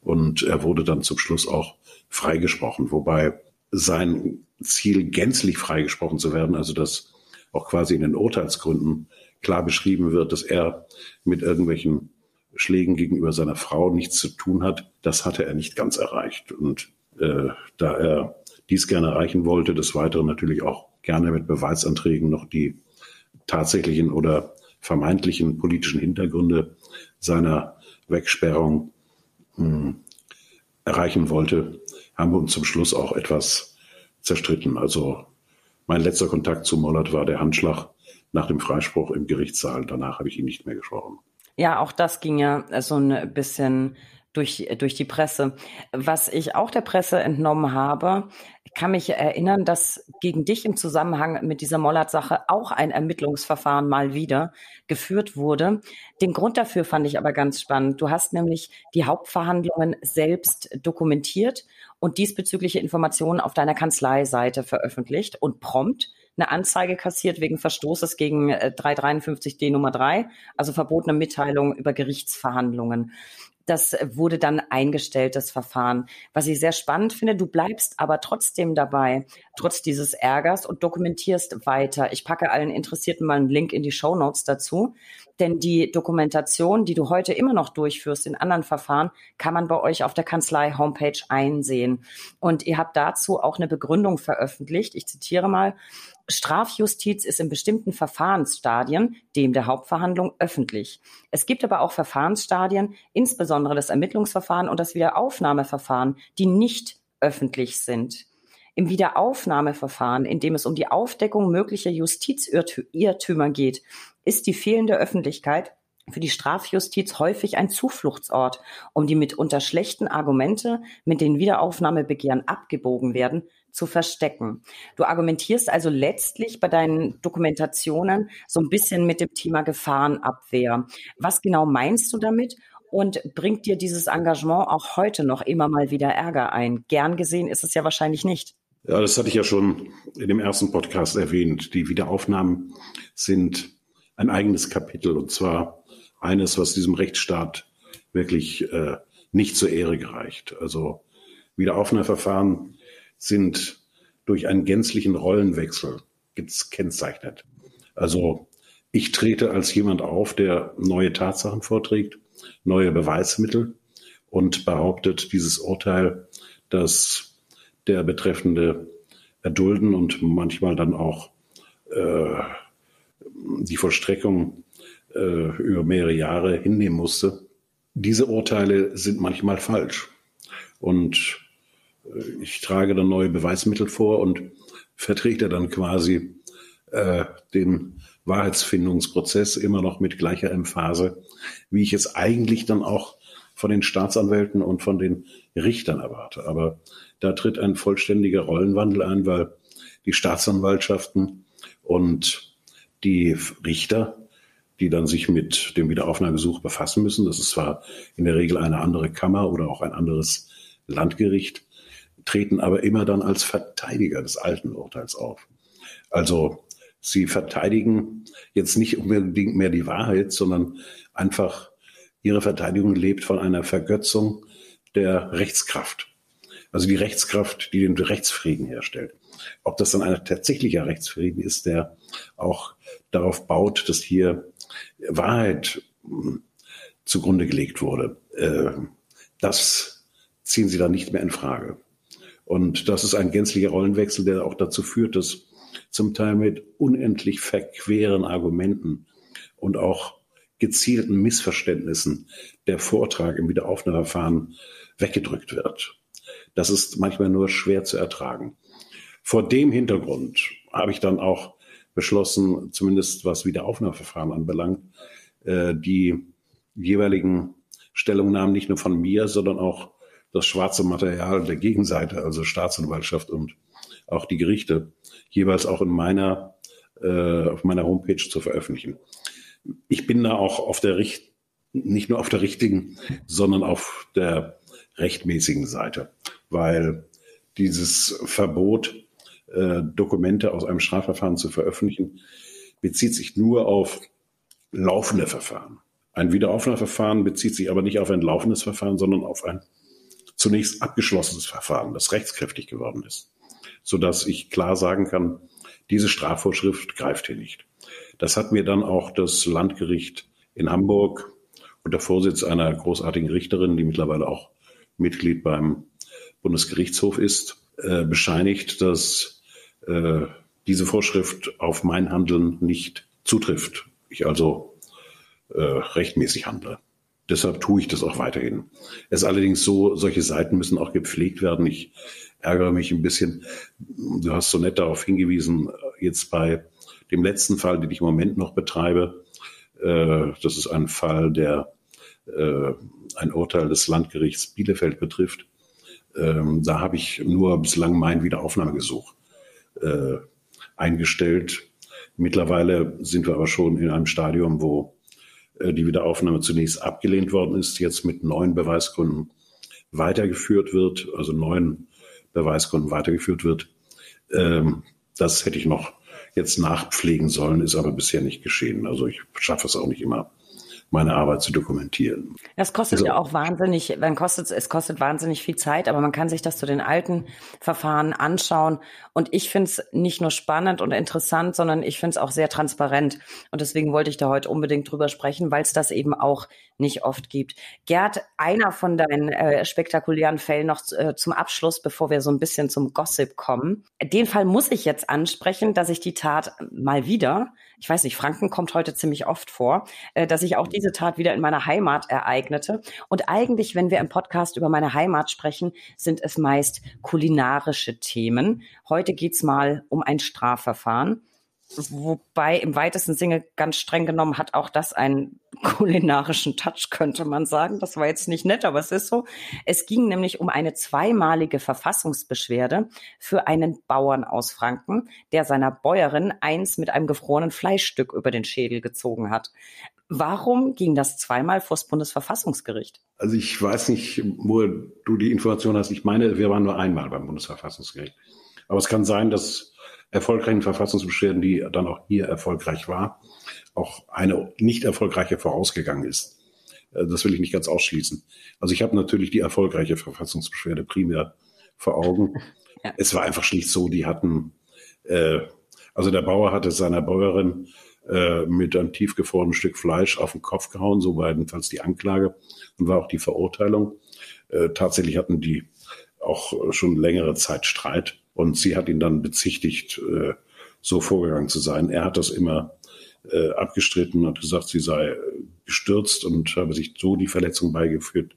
Und er wurde dann zum Schluss auch freigesprochen, wobei sein Ziel, gänzlich freigesprochen zu werden, also dass auch quasi in den Urteilsgründen klar beschrieben wird, dass er mit irgendwelchen Schlägen gegenüber seiner Frau nichts zu tun hat, das hatte er nicht ganz erreicht. Und äh, da er dies gerne erreichen wollte, des Weiteren natürlich auch gerne mit Beweisanträgen noch die tatsächlichen oder vermeintlichen politischen Hintergründe seiner Wegsperrung hm, erreichen wollte, haben wir uns zum Schluss auch etwas zerstritten. Also mein letzter Kontakt zu Mollert war der Handschlag nach dem Freispruch im Gerichtssaal. Danach habe ich ihn nicht mehr gesprochen. Ja, auch das ging ja so ein bisschen durch, durch die Presse. Was ich auch der Presse entnommen habe, kann mich erinnern, dass gegen dich im Zusammenhang mit dieser Mollert-Sache auch ein Ermittlungsverfahren mal wieder geführt wurde. Den Grund dafür fand ich aber ganz spannend. Du hast nämlich die Hauptverhandlungen selbst dokumentiert und diesbezügliche Informationen auf deiner Kanzleiseite veröffentlicht und prompt eine Anzeige kassiert wegen Verstoßes gegen 353d äh, Nummer 3, also verbotene Mitteilung über Gerichtsverhandlungen. Das wurde dann eingestellt, das Verfahren. Was ich sehr spannend finde, du bleibst aber trotzdem dabei, trotz dieses Ärgers und dokumentierst weiter. Ich packe allen Interessierten mal einen Link in die Show Notes dazu. Denn die Dokumentation, die du heute immer noch durchführst in anderen Verfahren, kann man bei euch auf der Kanzlei Homepage einsehen. Und ihr habt dazu auch eine Begründung veröffentlicht. Ich zitiere mal. Strafjustiz ist in bestimmten Verfahrensstadien, dem der Hauptverhandlung, öffentlich. Es gibt aber auch Verfahrensstadien, insbesondere das Ermittlungsverfahren und das Wiederaufnahmeverfahren, die nicht öffentlich sind. Im Wiederaufnahmeverfahren, in dem es um die Aufdeckung möglicher Justizirrtümer geht, ist die fehlende Öffentlichkeit für die Strafjustiz häufig ein Zufluchtsort, um die mitunter schlechten Argumente, mit denen Wiederaufnahmebegehren abgebogen werden, zu verstecken. Du argumentierst also letztlich bei deinen Dokumentationen so ein bisschen mit dem Thema Gefahrenabwehr. Was genau meinst du damit? Und bringt dir dieses Engagement auch heute noch immer mal wieder Ärger ein? Gern gesehen ist es ja wahrscheinlich nicht. Ja, das hatte ich ja schon in dem ersten Podcast erwähnt. Die Wiederaufnahmen sind ein eigenes Kapitel und zwar eines, was diesem Rechtsstaat wirklich äh, nicht zur Ehre gereicht. Also Wiederaufnahmeverfahren sind durch einen gänzlichen Rollenwechsel gekennzeichnet. Also ich trete als jemand auf, der neue Tatsachen vorträgt, neue Beweismittel und behauptet, dieses Urteil, das der Betreffende erdulden und manchmal dann auch äh, die Vollstreckung äh, über mehrere Jahre hinnehmen musste. Diese Urteile sind manchmal falsch. Und ich trage dann neue Beweismittel vor und vertrete dann quasi äh, den Wahrheitsfindungsprozess immer noch mit gleicher Emphase, wie ich es eigentlich dann auch von den Staatsanwälten und von den Richtern erwarte. Aber da tritt ein vollständiger Rollenwandel ein, weil die Staatsanwaltschaften und die Richter, die dann sich mit dem Wiederaufnahmegesuch befassen müssen, das ist zwar in der Regel eine andere Kammer oder auch ein anderes Landgericht, treten aber immer dann als Verteidiger des alten Urteils auf. Also sie verteidigen jetzt nicht unbedingt mehr die Wahrheit, sondern einfach ihre Verteidigung lebt von einer Vergötzung der Rechtskraft. Also die Rechtskraft, die den Rechtsfrieden herstellt. Ob das dann ein tatsächlicher Rechtsfrieden ist, der auch darauf baut, dass hier Wahrheit hm, zugrunde gelegt wurde, äh, das ziehen sie dann nicht mehr in Frage. Und das ist ein gänzlicher Rollenwechsel, der auch dazu führt, dass zum Teil mit unendlich verqueren Argumenten und auch gezielten Missverständnissen der Vortrag im Wiederaufnahmeverfahren weggedrückt wird. Das ist manchmal nur schwer zu ertragen. Vor dem Hintergrund habe ich dann auch beschlossen, zumindest was Wiederaufnahmeverfahren anbelangt, äh, die jeweiligen Stellungnahmen nicht nur von mir, sondern auch das schwarze Material der Gegenseite, also Staatsanwaltschaft und auch die Gerichte, jeweils auch in meiner, äh, auf meiner Homepage zu veröffentlichen. Ich bin da auch auf der Richt nicht nur auf der richtigen, sondern auf der rechtmäßigen Seite, weil dieses Verbot, äh, Dokumente aus einem Strafverfahren zu veröffentlichen, bezieht sich nur auf laufende Verfahren. Ein Wiederaufnahmeverfahren bezieht sich aber nicht auf ein laufendes Verfahren, sondern auf ein zunächst abgeschlossenes Verfahren, das rechtskräftig geworden ist, sodass ich klar sagen kann, diese Strafvorschrift greift hier nicht. Das hat mir dann auch das Landgericht in Hamburg unter Vorsitz einer großartigen Richterin, die mittlerweile auch Mitglied beim Bundesgerichtshof ist, äh, bescheinigt, dass äh, diese Vorschrift auf mein Handeln nicht zutrifft. Ich also äh, rechtmäßig handle. Deshalb tue ich das auch weiterhin. Es ist allerdings so, solche Seiten müssen auch gepflegt werden. Ich ärgere mich ein bisschen. Du hast so nett darauf hingewiesen, jetzt bei dem letzten Fall, den ich im Moment noch betreibe. Äh, das ist ein Fall, der äh, ein Urteil des Landgerichts Bielefeld betrifft. Ähm, da habe ich nur bislang mein Wiederaufnahmegesuch äh, eingestellt. Mittlerweile sind wir aber schon in einem Stadium, wo äh, die Wiederaufnahme zunächst abgelehnt worden ist, jetzt mit neuen Beweisgründen weitergeführt wird, also neuen Beweisgründen weitergeführt wird. Ähm, das hätte ich noch jetzt nachpflegen sollen, ist aber bisher nicht geschehen. Also ich schaffe es auch nicht immer, meine Arbeit zu dokumentieren. Das kostet also, ja auch wahnsinnig, dann kostet es kostet wahnsinnig viel Zeit, aber man kann sich das zu den alten Verfahren anschauen. Und ich finde es nicht nur spannend und interessant, sondern ich finde es auch sehr transparent. Und deswegen wollte ich da heute unbedingt drüber sprechen, weil es das eben auch nicht oft gibt. Gerd, einer von deinen äh, spektakulären Fällen noch äh, zum Abschluss, bevor wir so ein bisschen zum Gossip kommen. Den Fall muss ich jetzt ansprechen, dass ich die Tat mal wieder ich weiß nicht, Franken kommt heute ziemlich oft vor, äh, dass sich auch diese Tat wieder in meiner Heimat ereignete. Und eigentlich, wenn wir im Podcast über meine Heimat sprechen, sind es meist kulinarische Themen. Heute geht's mal um ein Strafverfahren. Wobei im weitesten Sinne ganz streng genommen hat auch das einen kulinarischen Touch, könnte man sagen. Das war jetzt nicht nett, aber es ist so. Es ging nämlich um eine zweimalige Verfassungsbeschwerde für einen Bauern aus Franken, der seiner Bäuerin eins mit einem gefrorenen Fleischstück über den Schädel gezogen hat. Warum ging das zweimal vors Bundesverfassungsgericht? Also ich weiß nicht, wo du die Information hast. Ich meine, wir waren nur einmal beim Bundesverfassungsgericht. Aber es kann sein, dass erfolgreichen Verfassungsbeschwerden, die dann auch hier erfolgreich war, auch eine nicht erfolgreiche vorausgegangen ist. Äh, das will ich nicht ganz ausschließen. Also ich habe natürlich die erfolgreiche Verfassungsbeschwerde primär vor Augen. Ja. Es war einfach schlicht so, die hatten, äh, also der Bauer hatte seiner Bäuerin äh, mit einem tiefgefrorenen Stück Fleisch auf den Kopf gehauen, so war jedenfalls die Anklage und war auch die Verurteilung. Äh, tatsächlich hatten die auch schon längere Zeit Streit und sie hat ihn dann bezichtigt, äh, so vorgegangen zu sein. Er hat das immer äh, abgestritten und gesagt, sie sei gestürzt und habe sich so die Verletzung beigeführt.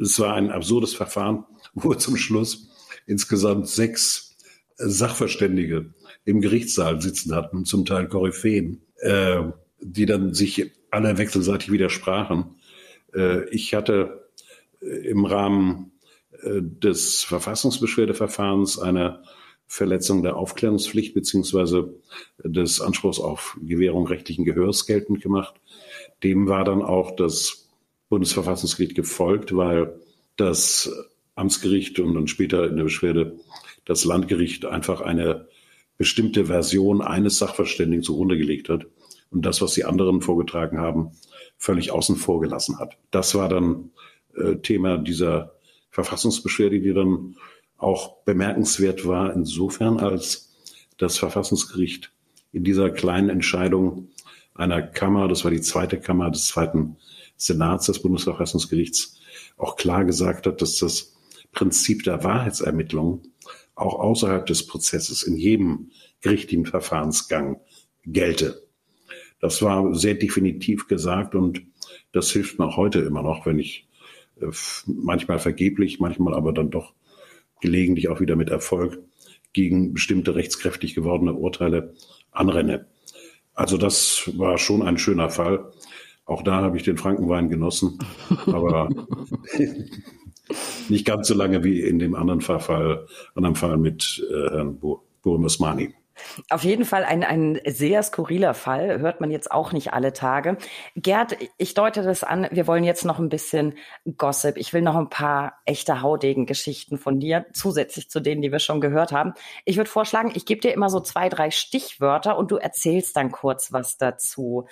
Es war ein absurdes Verfahren, wo zum Schluss insgesamt sechs Sachverständige im Gerichtssaal sitzen hatten, zum Teil Koryphäen, äh, die dann sich alle wechselseitig widersprachen. Äh, ich hatte äh, im Rahmen äh, des Verfassungsbeschwerdeverfahrens eine Verletzung der Aufklärungspflicht beziehungsweise des Anspruchs auf Gewährung rechtlichen Gehörs geltend gemacht. Dem war dann auch das Bundesverfassungsgericht gefolgt, weil das Amtsgericht und dann später in der Beschwerde das Landgericht einfach eine bestimmte Version eines Sachverständigen zugrunde gelegt hat und das, was die anderen vorgetragen haben, völlig außen vor gelassen hat. Das war dann äh, Thema dieser Verfassungsbeschwerde, die dann auch bemerkenswert war insofern, als das Verfassungsgericht in dieser kleinen Entscheidung einer Kammer, das war die zweite Kammer des zweiten Senats des Bundesverfassungsgerichts, auch klar gesagt hat, dass das Prinzip der Wahrheitsermittlung auch außerhalb des Prozesses in jedem gerichtlichen Verfahrensgang gelte. Das war sehr definitiv gesagt und das hilft mir auch heute immer noch, wenn ich äh, manchmal vergeblich, manchmal aber dann doch gelegentlich auch wieder mit Erfolg gegen bestimmte rechtskräftig gewordene Urteile anrenne. Also das war schon ein schöner Fall. Auch da habe ich den Frankenwein genossen, aber nicht ganz so lange wie in dem anderen Fall, anderen Fall mit äh, Herrn Burmesmani. Auf jeden Fall ein, ein sehr skurriler Fall, hört man jetzt auch nicht alle Tage. Gerd, ich deute das an, wir wollen jetzt noch ein bisschen Gossip. Ich will noch ein paar echte Haudegen-Geschichten von dir, zusätzlich zu denen, die wir schon gehört haben. Ich würde vorschlagen, ich gebe dir immer so zwei, drei Stichwörter und du erzählst dann kurz was dazu.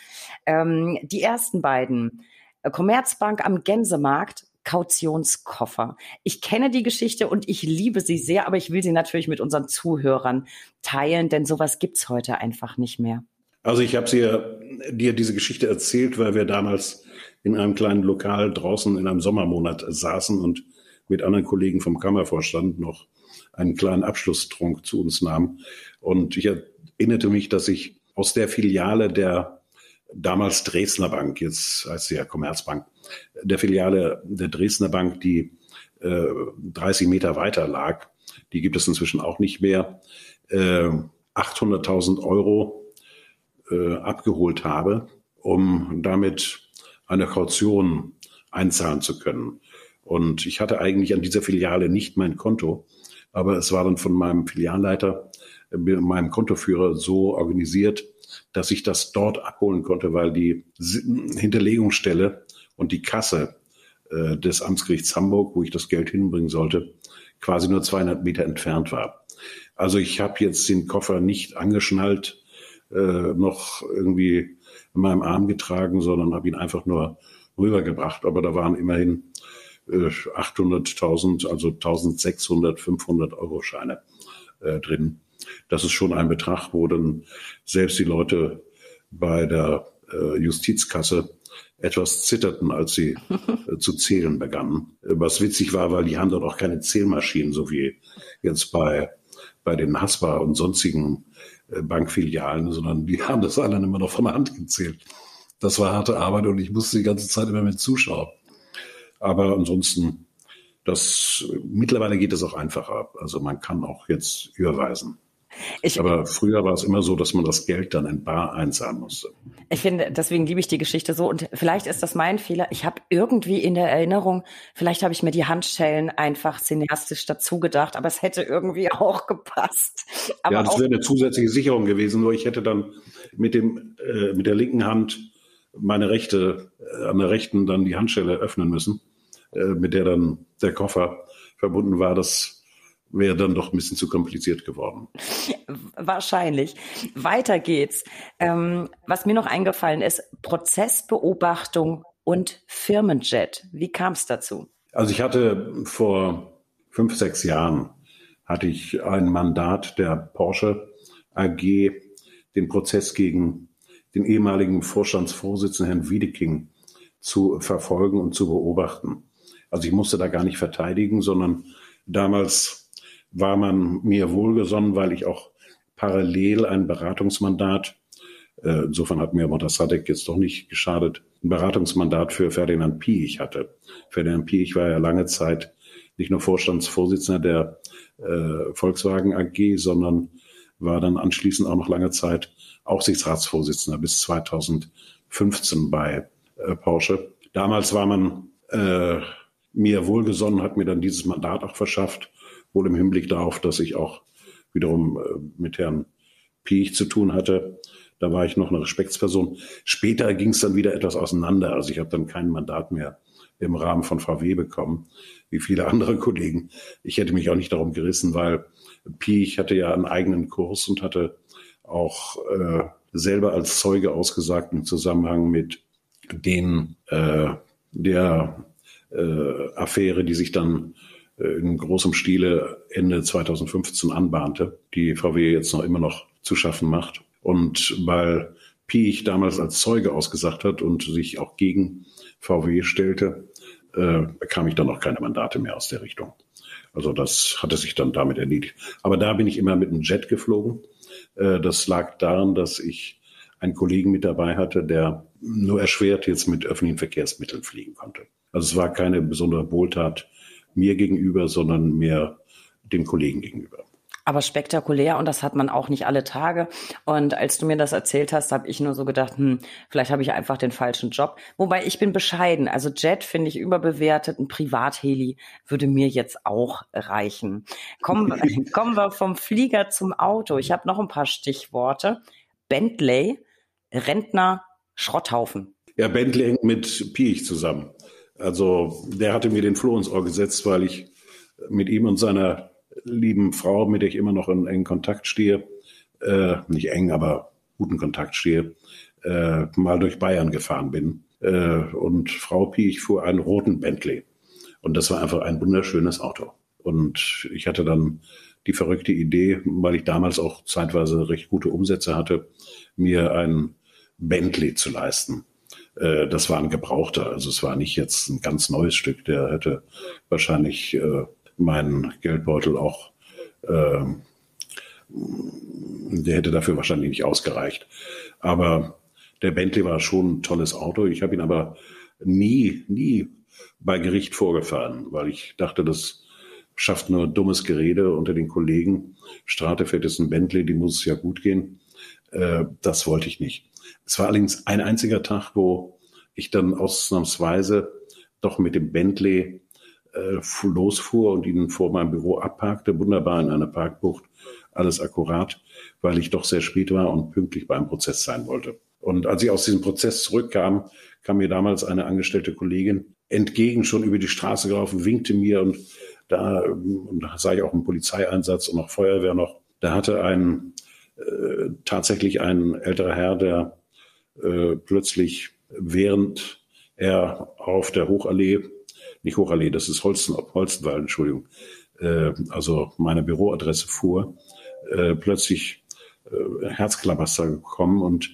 Ähm, die ersten beiden. Commerzbank am Gänsemarkt Kautionskoffer. Ich kenne die Geschichte und ich liebe sie sehr, aber ich will sie natürlich mit unseren Zuhörern teilen, denn sowas gibt's heute einfach nicht mehr. Also ich habe dir, dir diese Geschichte erzählt, weil wir damals in einem kleinen Lokal draußen in einem Sommermonat saßen und mit anderen Kollegen vom Kammervorstand noch einen kleinen Abschlusstrunk zu uns nahmen. Und ich erinnerte mich, dass ich aus der Filiale der damals Dresdner Bank, jetzt heißt sie ja Commerzbank, der Filiale der Dresdner Bank, die äh, 30 Meter weiter lag, die gibt es inzwischen auch nicht mehr, äh, 800.000 Euro äh, abgeholt habe, um damit eine Kaution einzahlen zu können. Und ich hatte eigentlich an dieser Filiale nicht mein Konto, aber es war dann von meinem Filialleiter, äh, meinem Kontoführer so organisiert, dass ich das dort abholen konnte, weil die Hinterlegungsstelle und die Kasse äh, des Amtsgerichts Hamburg, wo ich das Geld hinbringen sollte, quasi nur 200 Meter entfernt war. Also ich habe jetzt den Koffer nicht angeschnallt, äh, noch irgendwie in meinem Arm getragen, sondern habe ihn einfach nur rübergebracht. Aber da waren immerhin äh, 800.000, also 1.600, 500 Euro Scheine äh, drin. Das ist schon ein Betrag, wo dann selbst die Leute bei der äh, Justizkasse etwas zitterten, als sie äh, zu zählen begannen. Was witzig war, weil die haben dort auch keine Zählmaschinen, so wie jetzt bei, bei den Haspa und sonstigen äh, Bankfilialen, sondern die haben das alle immer noch von der Hand gezählt. Das war harte Arbeit und ich musste die ganze Zeit immer mit zuschauen. Aber ansonsten, das, mittlerweile geht es auch einfacher. Also man kann auch jetzt überweisen. Ich, Aber früher war es immer so, dass man das Geld dann in Bar einzahlen musste. Ich finde, deswegen liebe ich die Geschichte so. Und vielleicht ist das mein Fehler. Ich habe irgendwie in der Erinnerung, vielleicht habe ich mir die Handschellen einfach cineastisch dazu gedacht, aber es hätte irgendwie auch gepasst. Aber ja, das wäre eine zusätzliche Sicherung gewesen, nur ich hätte dann mit dem äh, mit der linken Hand meine rechte äh, an der rechten dann die Handschelle öffnen müssen, äh, mit der dann der Koffer verbunden war. Das wäre dann doch ein bisschen zu kompliziert geworden. Wahrscheinlich. Weiter geht's. Ähm, was mir noch eingefallen ist, Prozessbeobachtung und Firmenjet. Wie kam es dazu? Also ich hatte vor fünf, sechs Jahren hatte ich ein Mandat der Porsche AG, den Prozess gegen den ehemaligen Vorstandsvorsitzenden Herrn Wiedeking zu verfolgen und zu beobachten. Also ich musste da gar nicht verteidigen, sondern damals war man mir wohlgesonnen, weil ich auch parallel ein Beratungsmandat, äh, insofern hat mir Motassadek jetzt doch nicht geschadet, ein Beratungsmandat für Ferdinand Piech hatte. Ferdinand Piech war ja lange Zeit nicht nur Vorstandsvorsitzender der äh, Volkswagen AG, sondern war dann anschließend auch noch lange Zeit Aufsichtsratsvorsitzender bis 2015 bei äh, Porsche. Damals war man äh, mir wohlgesonnen, hat mir dann dieses Mandat auch verschafft wohl im Hinblick darauf, dass ich auch wiederum äh, mit Herrn Piech zu tun hatte. Da war ich noch eine Respektsperson. Später ging es dann wieder etwas auseinander. Also ich habe dann kein Mandat mehr im Rahmen von VW bekommen, wie viele andere Kollegen. Ich hätte mich auch nicht darum gerissen, weil Piech hatte ja einen eigenen Kurs und hatte auch äh, selber als Zeuge ausgesagt im Zusammenhang mit den äh, der äh, Affäre, die sich dann in großem Stile Ende 2015 anbahnte, die VW jetzt noch immer noch zu schaffen macht. Und weil Piech damals als Zeuge ausgesagt hat und sich auch gegen VW stellte, äh, bekam ich dann noch keine Mandate mehr aus der Richtung. Also das hatte sich dann damit erledigt. Aber da bin ich immer mit einem Jet geflogen. Äh, das lag daran, dass ich einen Kollegen mit dabei hatte, der nur erschwert jetzt mit öffentlichen Verkehrsmitteln fliegen konnte. Also es war keine besondere Wohltat mir gegenüber, sondern mehr dem Kollegen gegenüber. Aber spektakulär und das hat man auch nicht alle Tage. Und als du mir das erzählt hast, habe ich nur so gedacht, hm, vielleicht habe ich einfach den falschen Job. Wobei ich bin bescheiden. Also Jet finde ich überbewertet. Ein Privatheli würde mir jetzt auch reichen. Kommen, kommen wir vom Flieger zum Auto. Ich habe noch ein paar Stichworte. Bentley, Rentner, Schrotthaufen. Ja, Bentley hängt mit Piech zusammen. Also der hatte mir den Floh ins Ohr gesetzt, weil ich mit ihm und seiner lieben Frau, mit der ich immer noch in engen Kontakt stehe, äh, nicht eng, aber guten Kontakt stehe, äh, mal durch Bayern gefahren bin. Äh, und Frau Piech fuhr einen roten Bentley. Und das war einfach ein wunderschönes Auto. Und ich hatte dann die verrückte Idee, weil ich damals auch zeitweise recht gute Umsätze hatte, mir ein Bentley zu leisten. Äh, das war ein Gebrauchter. Also es war nicht jetzt ein ganz neues Stück. Der hätte wahrscheinlich äh, meinen Geldbeutel auch, äh, der hätte dafür wahrscheinlich nicht ausgereicht. Aber der Bentley war schon ein tolles Auto. Ich habe ihn aber nie, nie bei Gericht vorgefahren, weil ich dachte, das schafft nur dummes Gerede unter den Kollegen. Strate fährt jetzt ein Bentley, die muss es ja gut gehen. Äh, das wollte ich nicht. Es war allerdings ein einziger Tag, wo ich dann ausnahmsweise doch mit dem Bentley äh, losfuhr und ihn vor meinem Büro abparkte, wunderbar in einer Parkbucht, alles akkurat, weil ich doch sehr spät war und pünktlich beim Prozess sein wollte. Und als ich aus diesem Prozess zurückkam, kam mir damals eine angestellte Kollegin entgegen, schon über die Straße gelaufen, winkte mir und da, und da sah ich auch einen Polizeieinsatz und auch Feuerwehr noch. Da hatte ein äh, tatsächlich ein älterer Herr, der äh, plötzlich während er auf der Hochallee, nicht Hochallee, das ist Holsten, Holstenwald, Entschuldigung, äh, also meine Büroadresse fuhr, äh, plötzlich äh, Herzklabaster gekommen und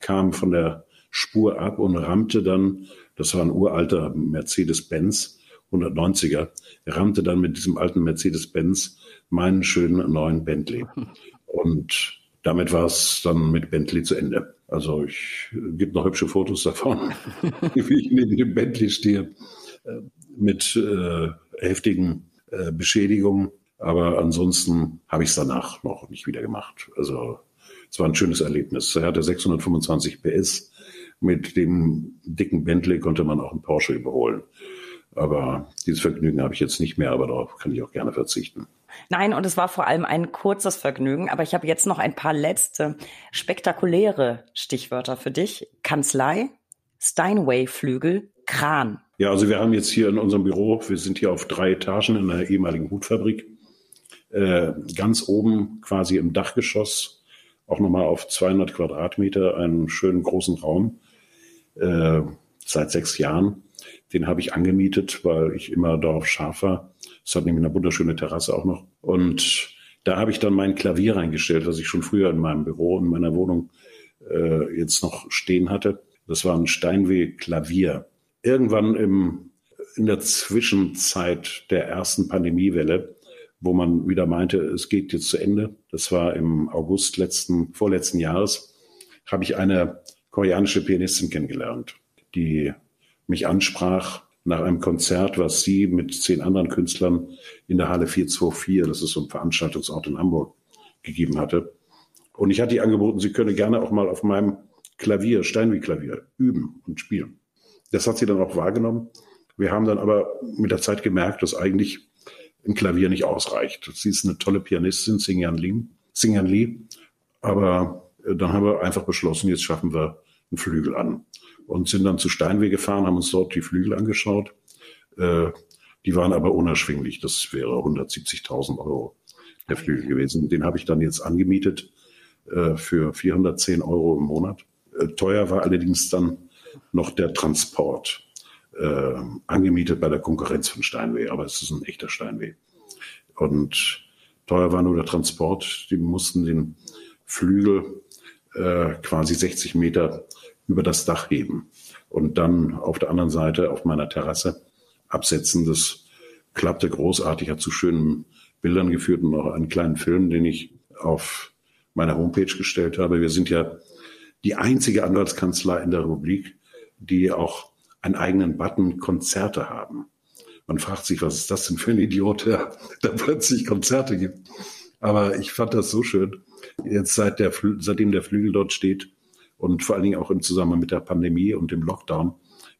kam von der Spur ab und rammte dann, das war ein uralter Mercedes-Benz, 190er, rammte dann mit diesem alten Mercedes-Benz meinen schönen neuen Bentley. Und damit war es dann mit Bentley zu Ende. Also ich gibt noch hübsche Fotos davon, wie ich neben dem Bentley stehe, äh, mit äh, heftigen äh, Beschädigungen. Aber ansonsten habe ich es danach noch nicht wieder gemacht. Also es war ein schönes Erlebnis. Er hatte 625 PS. Mit dem dicken Bentley konnte man auch einen Porsche überholen. Aber dieses Vergnügen habe ich jetzt nicht mehr, aber darauf kann ich auch gerne verzichten. Nein, und es war vor allem ein kurzes Vergnügen. Aber ich habe jetzt noch ein paar letzte spektakuläre Stichwörter für dich. Kanzlei, Steinway-Flügel, Kran. Ja, also wir haben jetzt hier in unserem Büro, wir sind hier auf drei Etagen in einer ehemaligen Hutfabrik. Äh, ganz oben quasi im Dachgeschoss, auch nochmal auf 200 Quadratmeter, einen schönen großen Raum, äh, seit sechs Jahren. Den habe ich angemietet, weil ich immer darauf scharf war. Es hat nämlich eine wunderschöne Terrasse auch noch. Und da habe ich dann mein Klavier reingestellt, was ich schon früher in meinem Büro, in meiner Wohnung äh, jetzt noch stehen hatte. Das war ein Steinway-Klavier. Irgendwann im, in der Zwischenzeit der ersten Pandemiewelle, wo man wieder meinte, es geht jetzt zu Ende, das war im August letzten, vorletzten Jahres, habe ich eine koreanische Pianistin kennengelernt, die mich ansprach nach einem Konzert, was sie mit zehn anderen Künstlern in der Halle 424, das ist so ein Veranstaltungsort in Hamburg, gegeben hatte. Und ich hatte ihr angeboten, sie könne gerne auch mal auf meinem Klavier, Steinweg-Klavier, üben und spielen. Das hat sie dann auch wahrgenommen. Wir haben dann aber mit der Zeit gemerkt, dass eigentlich ein Klavier nicht ausreicht. Sie ist eine tolle Pianistin, Singyan Lee, Lee. Aber äh, dann haben wir einfach beschlossen, jetzt schaffen wir einen Flügel an und sind dann zu Steinweh gefahren, haben uns dort die Flügel angeschaut. Äh, die waren aber unerschwinglich. Das wäre 170.000 Euro der Flügel gewesen. Den habe ich dann jetzt angemietet äh, für 410 Euro im Monat. Äh, teuer war allerdings dann noch der Transport. Äh, angemietet bei der Konkurrenz von Steinweh, aber es ist ein echter Steinweh. Und teuer war nur der Transport. Die mussten den Flügel äh, quasi 60 Meter über das Dach heben und dann auf der anderen Seite auf meiner Terrasse absetzen. Das klappte großartig, hat zu schönen Bildern geführt und auch einen kleinen Film, den ich auf meiner Homepage gestellt habe. Wir sind ja die einzige Anwaltskanzlei in der Republik, die auch einen eigenen Button Konzerte haben. Man fragt sich, was ist das denn für ein Idiot, der da plötzlich Konzerte gibt. Aber ich fand das so schön. Jetzt seit der, seitdem der Flügel dort steht, und vor allen Dingen auch im Zusammenhang mit der Pandemie und dem Lockdown.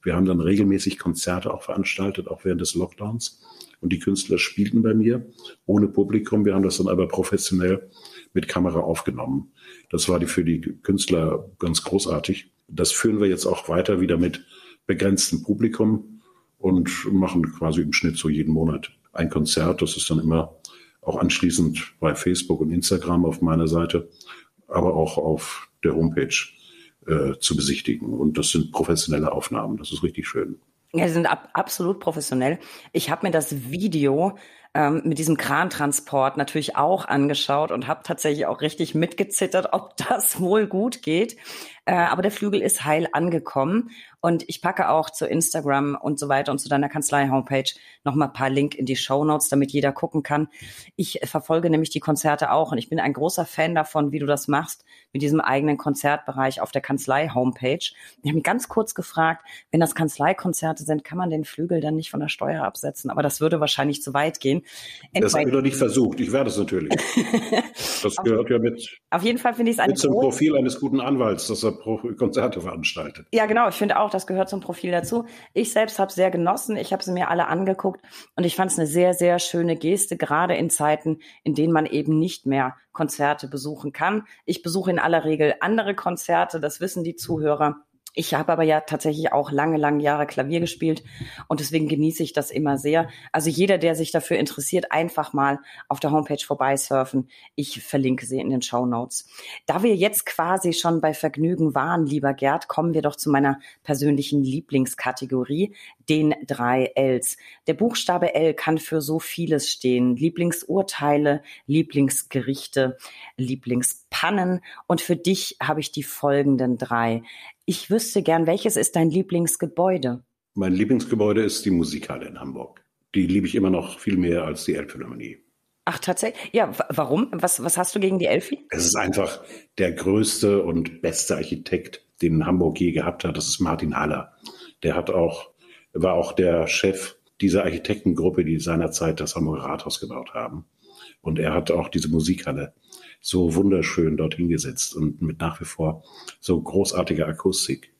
Wir haben dann regelmäßig Konzerte auch veranstaltet, auch während des Lockdowns. Und die Künstler spielten bei mir ohne Publikum. Wir haben das dann aber professionell mit Kamera aufgenommen. Das war die, für die Künstler ganz großartig. Das führen wir jetzt auch weiter wieder mit begrenztem Publikum und machen quasi im Schnitt so jeden Monat ein Konzert. Das ist dann immer auch anschließend bei Facebook und Instagram auf meiner Seite, aber auch auf der Homepage äh, zu besichtigen. Und das sind professionelle Aufnahmen. Das ist richtig schön. Ja, sie sind ab, absolut professionell. Ich habe mir das Video ähm, mit diesem Krantransport natürlich auch angeschaut und habe tatsächlich auch richtig mitgezittert, ob das wohl gut geht. Äh, aber der Flügel ist heil angekommen und ich packe auch zu Instagram und so weiter und zu deiner Kanzlei-Homepage noch mal ein paar Link in die Show Notes, damit jeder gucken kann. Ich verfolge nämlich die Konzerte auch und ich bin ein großer Fan davon, wie du das machst mit diesem eigenen Konzertbereich auf der Kanzlei-Homepage. Ich habe mich ganz kurz gefragt, wenn das Kanzleikonzerte sind, kann man den Flügel dann nicht von der Steuer absetzen? Aber das würde wahrscheinlich zu weit gehen. Anyway. Das habe ich noch nicht versucht. Ich werde es natürlich. Das gehört ja mit. Auf jeden Fall finde ich es ein zum Profil eines guten Anwalts, dass er Konzerte veranstaltet. Ja, genau. Ich finde auch, das gehört zum Profil dazu. Ich selbst habe es sehr genossen. Ich habe sie mir alle angeguckt und ich fand es eine sehr, sehr schöne Geste, gerade in Zeiten, in denen man eben nicht mehr Konzerte besuchen kann. Ich besuche in aller Regel andere Konzerte. Das wissen die Zuhörer. Ich habe aber ja tatsächlich auch lange, lange Jahre Klavier gespielt und deswegen genieße ich das immer sehr. Also jeder, der sich dafür interessiert, einfach mal auf der Homepage vorbeisurfen. Ich verlinke sie in den Show Notes. Da wir jetzt quasi schon bei Vergnügen waren, lieber Gerd, kommen wir doch zu meiner persönlichen Lieblingskategorie, den drei Ls. Der Buchstabe L kann für so vieles stehen. Lieblingsurteile, Lieblingsgerichte, Lieblingspannen. Und für dich habe ich die folgenden drei. Ich wüsste gern, welches ist dein Lieblingsgebäude? Mein Lieblingsgebäude ist die Musikhalle in Hamburg. Die liebe ich immer noch viel mehr als die Elbphilharmonie. Ach, tatsächlich? Ja, warum? Was, was hast du gegen die Elfi? Es ist einfach der größte und beste Architekt, den Hamburg je gehabt hat. Das ist Martin Haller. Der hat auch, war auch der Chef dieser Architektengruppe, die seinerzeit das Hamburger Rathaus gebaut haben. Und er hat auch diese Musikhalle so wunderschön dorthin gesetzt und mit nach wie vor so großartiger Akustik.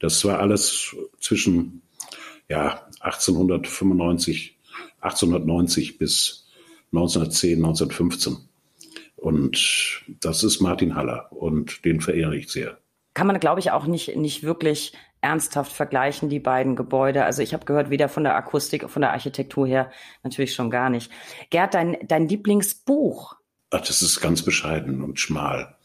Das war alles zwischen ja, 1895, 1890 bis 1910, 1915. Und das ist Martin Haller und den verehre ich sehr. Kann man, glaube ich, auch nicht, nicht wirklich ernsthaft vergleichen, die beiden Gebäude. Also ich habe gehört, weder von der Akustik, von der Architektur her, natürlich schon gar nicht. Gerd, dein, dein Lieblingsbuch, Ach, das ist ganz bescheiden und schmal.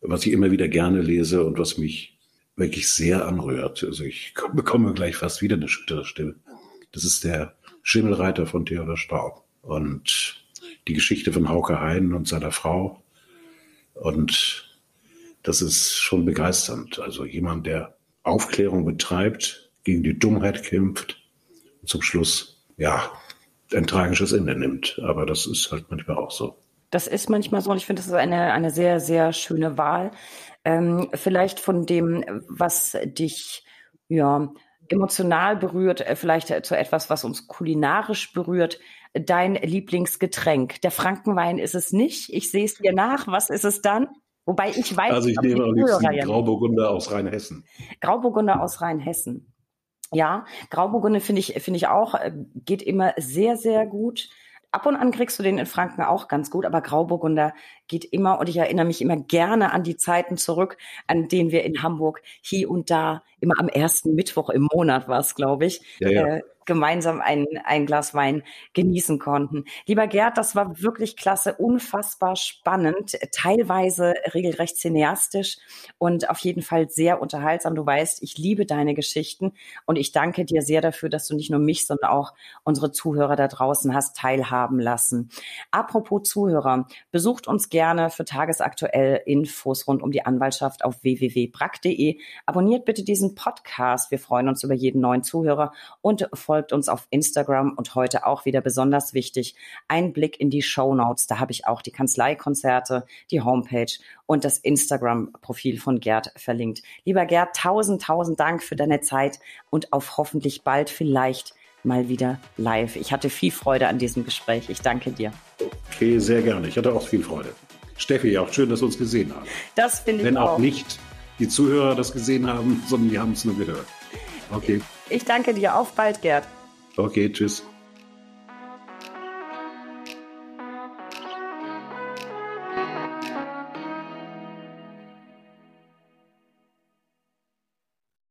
Was ich immer wieder gerne lese und was mich wirklich sehr anrührt. Also ich bekomme gleich fast wieder eine schüttere Stimme. Das ist der Schimmelreiter von Theodor Staub und die Geschichte von Hauke Hein und seiner Frau. Und das ist schon begeisternd. Also jemand, der Aufklärung betreibt, gegen die Dummheit kämpft und zum Schluss, ja, ein tragisches Ende nimmt. Aber das ist halt manchmal auch so. Das ist manchmal so und ich finde, das ist eine, eine sehr, sehr schöne Wahl. Ähm, vielleicht von dem, was dich ja emotional berührt, äh, vielleicht zu etwas, was uns kulinarisch berührt. Dein Lieblingsgetränk. Der Frankenwein ist es nicht. Ich sehe es dir nach. Was ist es dann? Wobei ich weiß. Also ich nehme am liebsten Grauburgunder aus Rheinhessen. Grauburgunder aus Rheinhessen. Ja, Grauburgunder finde ich, finde ich auch, äh, geht immer sehr, sehr gut. Ab und an kriegst du den in Franken auch ganz gut, aber Grauburgunder geht immer und ich erinnere mich immer gerne an die Zeiten zurück, an denen wir in Hamburg hier und da immer am ersten Mittwoch im Monat war es, glaube ich, ja, ja. Äh, gemeinsam ein, ein Glas Wein genießen konnten. Lieber Gerd, das war wirklich klasse, unfassbar spannend, teilweise regelrecht cineastisch und auf jeden Fall sehr unterhaltsam. Du weißt, ich liebe deine Geschichten und ich danke dir sehr dafür, dass du nicht nur mich, sondern auch unsere Zuhörer da draußen hast teilhaben lassen. Apropos Zuhörer, besucht uns gerne für tagesaktuell Infos rund um die Anwaltschaft auf www.brack.de. Abonniert bitte diesen Podcast. Wir freuen uns über jeden neuen Zuhörer und folgt uns auf Instagram und heute auch wieder besonders wichtig, ein Blick in die Show Notes. Da habe ich auch die Kanzleikonzerte, die Homepage und das Instagram-Profil von Gerd verlinkt. Lieber Gerd, tausend, tausend Dank für deine Zeit und auf hoffentlich bald vielleicht mal wieder live. Ich hatte viel Freude an diesem Gespräch. Ich danke dir. Okay, sehr gerne. Ich hatte auch viel Freude. Steffi, auch schön, dass wir uns gesehen haben. Das finde ich Wenn auch. Wenn auch nicht die Zuhörer das gesehen haben, sondern die haben es nur gehört. Okay. Ich danke dir. Auf bald, Gerd. Okay, tschüss.